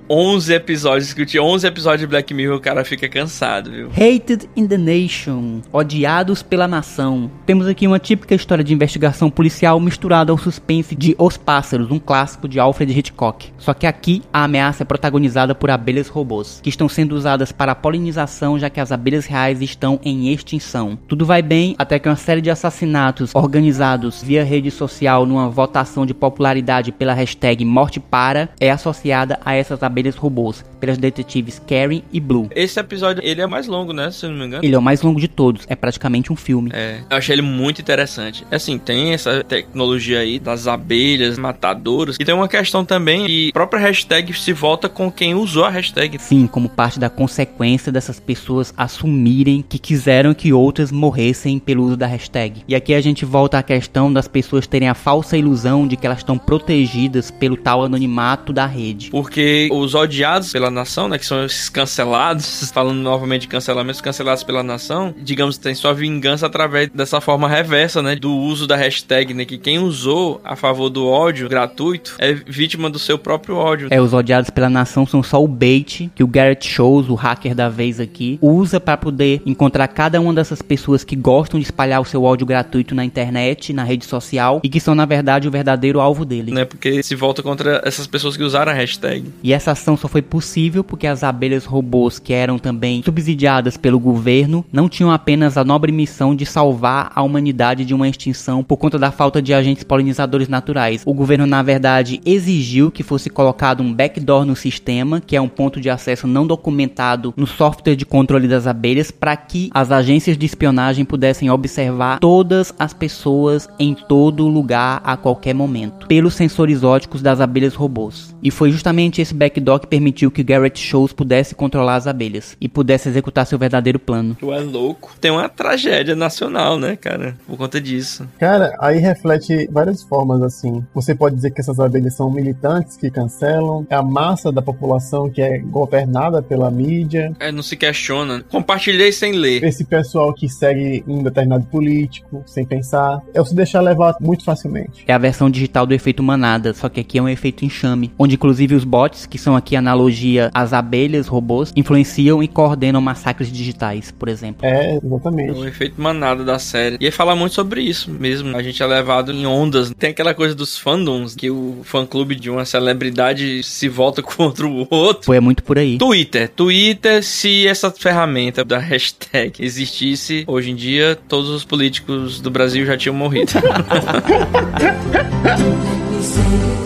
Speaker 2: 11 episódios, que tinha 11 episódios de Black Mirror, o cara fica cansado, viu?
Speaker 1: Hated in the Nation, odiados pela nação. Temos aqui uma típica história de investigação policial misturada ao suspense de Os Pássaros, um clássico de Alfred Hitchcock. Só que aqui a ameaça é protagonizada por abelhas robôs, que estão sendo usadas para polinização, já que as abelhas reais estão em extinção. Tudo vai bem até que uma série de assassinatos organizados via rede social numa votação de popularidade pela hashtag Morte Para é associada a essas abelhas robôs, pelas detetives Karen e Blue.
Speaker 2: Esse episódio, ele é mais longo, né? Se eu não me engano.
Speaker 1: Ele é o mais longo de todos, é praticamente um filme.
Speaker 2: É, eu achei ele muito interessante. Assim, tem essa tecnologia aí das abelhas matadoras. E tem uma questão também que a própria hashtag se volta com quem usou a hashtag.
Speaker 1: Sim, como parte da consequência dessas pessoas assumirem que quiseram que outras morressem pelo uso da hashtag. E aqui a gente volta à questão das pessoas terem a falsa ilusão de que elas estão protegidas pelo tal anonimato da rede.
Speaker 2: Porque os odiados pela nação, né? Que são esses cancelados, [laughs] falando novamente de cancelamentos cancelados pela nação, digamos, tem sua vingança através dessa forma reversa, né? Do uso da hashtag, né? Que quem usou a favor do ódio gratuito é vítima do seu próprio ódio.
Speaker 1: É, os odiados pela nação são só o bait que o Garrett Shows, o hacker da vez aqui, usa para poder encontrar cada uma dessas pessoas que gostam de espalhar o seu ódio gratuito na internet, na rede social e que são na verdade o verdadeiro alvo dele.
Speaker 2: Né? Porque se volta contra essas pessoas que usaram a hashtag.
Speaker 1: E essa ação só foi possível porque as abelhas robôs, que eram também subsidiadas pelo governo, não tinham apenas a nobre missão de salvar a humanidade de uma extinção por conta da falta de agentes polinizadores naturais. O governo, na verdade, exigiu que fosse colocado um backdoor no sistema, que é um ponto de acesso não documentado no software de controle das abelhas, para que as agências de espionagem pudessem observar todas as pessoas em todo lugar a qualquer momento, pelos sensores óticos das abelhas robôs. E foi justamente esse backdoor que permitiu que Garrett Shows pudesse controlar as abelhas e pudesse executar seu verdadeiro plano.
Speaker 2: Tu é louco. Tem uma tragédia nacional, né, cara? Por conta disso.
Speaker 3: Cara, aí reflete várias formas, assim. Você pode dizer que essas abelhas são militantes que cancelam, é a massa da população que é governada pela mídia,
Speaker 2: É, não se questiona. Compartilhei sem ler.
Speaker 3: esse pessoal que segue um determinado político sem pensar, é o se deixar levar muito facilmente.
Speaker 1: É a versão digital do efeito manada, só que aqui é um efeito enxame, onde inclusive os bots, que são aqui analogia às abelhas robôs, influenciam e coordenam massacres digitais, por exemplo.
Speaker 3: É,
Speaker 2: É
Speaker 3: exatamente.
Speaker 2: o efeito manada da série. E aí fala muito sobre isso mesmo. A gente é levado em ondas. Tem aquela coisa dos fandoms, que o fã-clube de uma celebridade se volta [laughs] contra o outro.
Speaker 1: Foi é muito por aí.
Speaker 2: Twitter. Twitter, se essa ferramenta da hashtag existisse, hoje em dia, todos os políticos do Brasil já tinham morrido. [laughs]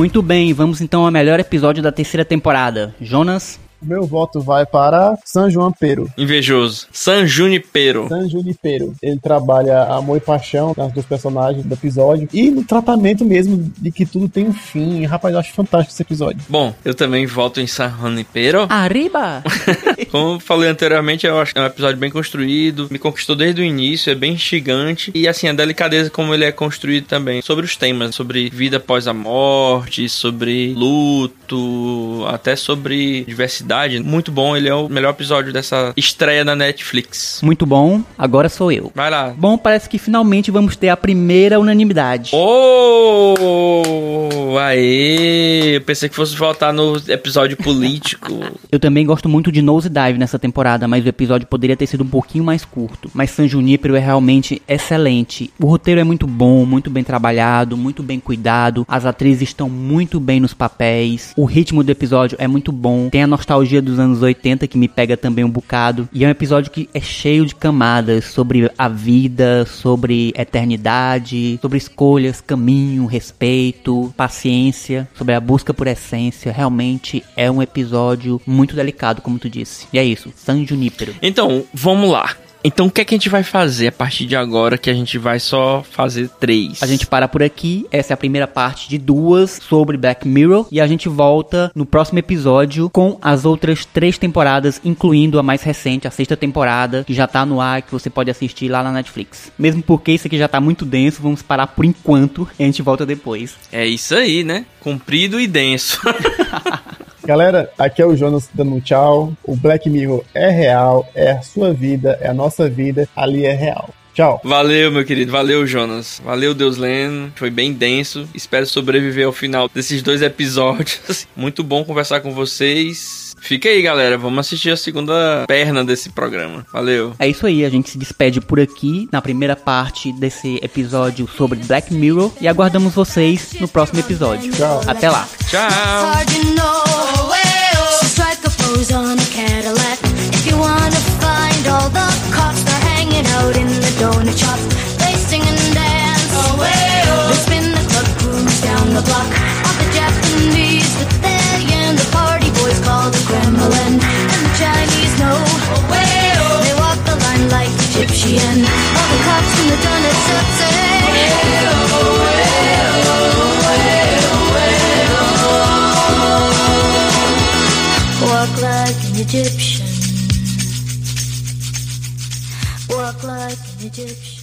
Speaker 1: Muito bem, vamos então ao melhor episódio da terceira temporada. Jonas,
Speaker 3: Meu voto vai para San Junipero.
Speaker 2: Invejoso. San Junipero.
Speaker 3: San Junipero. Ele trabalha amor e paixão nas dos personagens do episódio e no tratamento mesmo de que tudo tem um fim. Rapaz, eu acho fantástico esse episódio.
Speaker 2: Bom, eu também voto em San Junipero.
Speaker 1: arriba! [laughs]
Speaker 2: Como falei anteriormente, eu acho que é um episódio bem construído, me conquistou desde o início, é bem instigante. E assim, a delicadeza como ele é construído também. Sobre os temas, sobre vida após a morte, sobre luto, até sobre diversidade. Muito bom, ele é o melhor episódio dessa estreia na Netflix.
Speaker 1: Muito bom, agora sou eu.
Speaker 2: Vai lá.
Speaker 1: Bom, parece que finalmente vamos ter a primeira unanimidade.
Speaker 2: Oh! Aê! Eu pensei que fosse voltar no episódio político. [laughs]
Speaker 1: Eu também gosto muito de Nose Dive nessa temporada, mas o episódio poderia ter sido um pouquinho mais curto. Mas San Junipero é realmente excelente. O roteiro é muito bom, muito bem trabalhado, muito bem cuidado. As atrizes estão muito bem nos papéis. O ritmo do episódio é muito bom. Tem a nostalgia dos anos 80 que me pega também um bocado. E é um episódio que é cheio de camadas sobre a vida, sobre eternidade, sobre escolhas, caminho, respeito, paciência, sobre a busca por essência. Realmente é um episódio muito delicado, como tu disse. E é isso, San Junipero.
Speaker 2: Então, vamos lá. Então o que é que a gente vai fazer a partir de agora que a gente vai só fazer três?
Speaker 1: A gente para por aqui. Essa é a primeira parte de duas sobre Black Mirror. E a gente volta no próximo episódio com as outras três temporadas, incluindo a mais recente, a sexta temporada, que já tá no ar, que você pode assistir lá na Netflix. Mesmo porque isso aqui já tá muito denso, vamos parar por enquanto e a gente volta depois.
Speaker 2: É isso aí, né? Comprido e denso. [laughs]
Speaker 3: Galera, aqui é o Jonas dando um tchau. O Black Mirror é real, é a sua vida, é a nossa vida, ali é real. Tchau.
Speaker 2: Valeu, meu querido. Valeu, Jonas. Valeu, Deus Leno. Foi bem denso. Espero sobreviver ao final desses dois episódios. [laughs] Muito bom conversar com vocês. Fica aí, galera. Vamos assistir a segunda perna desse programa. Valeu.
Speaker 1: É isso aí, a gente se despede por aqui na primeira parte desse episódio sobre Black Mirror e aguardamos vocês no próximo episódio.
Speaker 3: Tchau.
Speaker 1: Até lá.
Speaker 2: Tchau.
Speaker 4: Pose on a Cadillac if you wanna find all the cops they're hanging out in the donut shops. They sing and dance. Oh, they spin the club grooves down the block. All the Japanese with they and the party boys call the Kremlin. And the Chinese know. Oh, they walk the line like Egyptian. Egyptian. Walk like an Egyptian.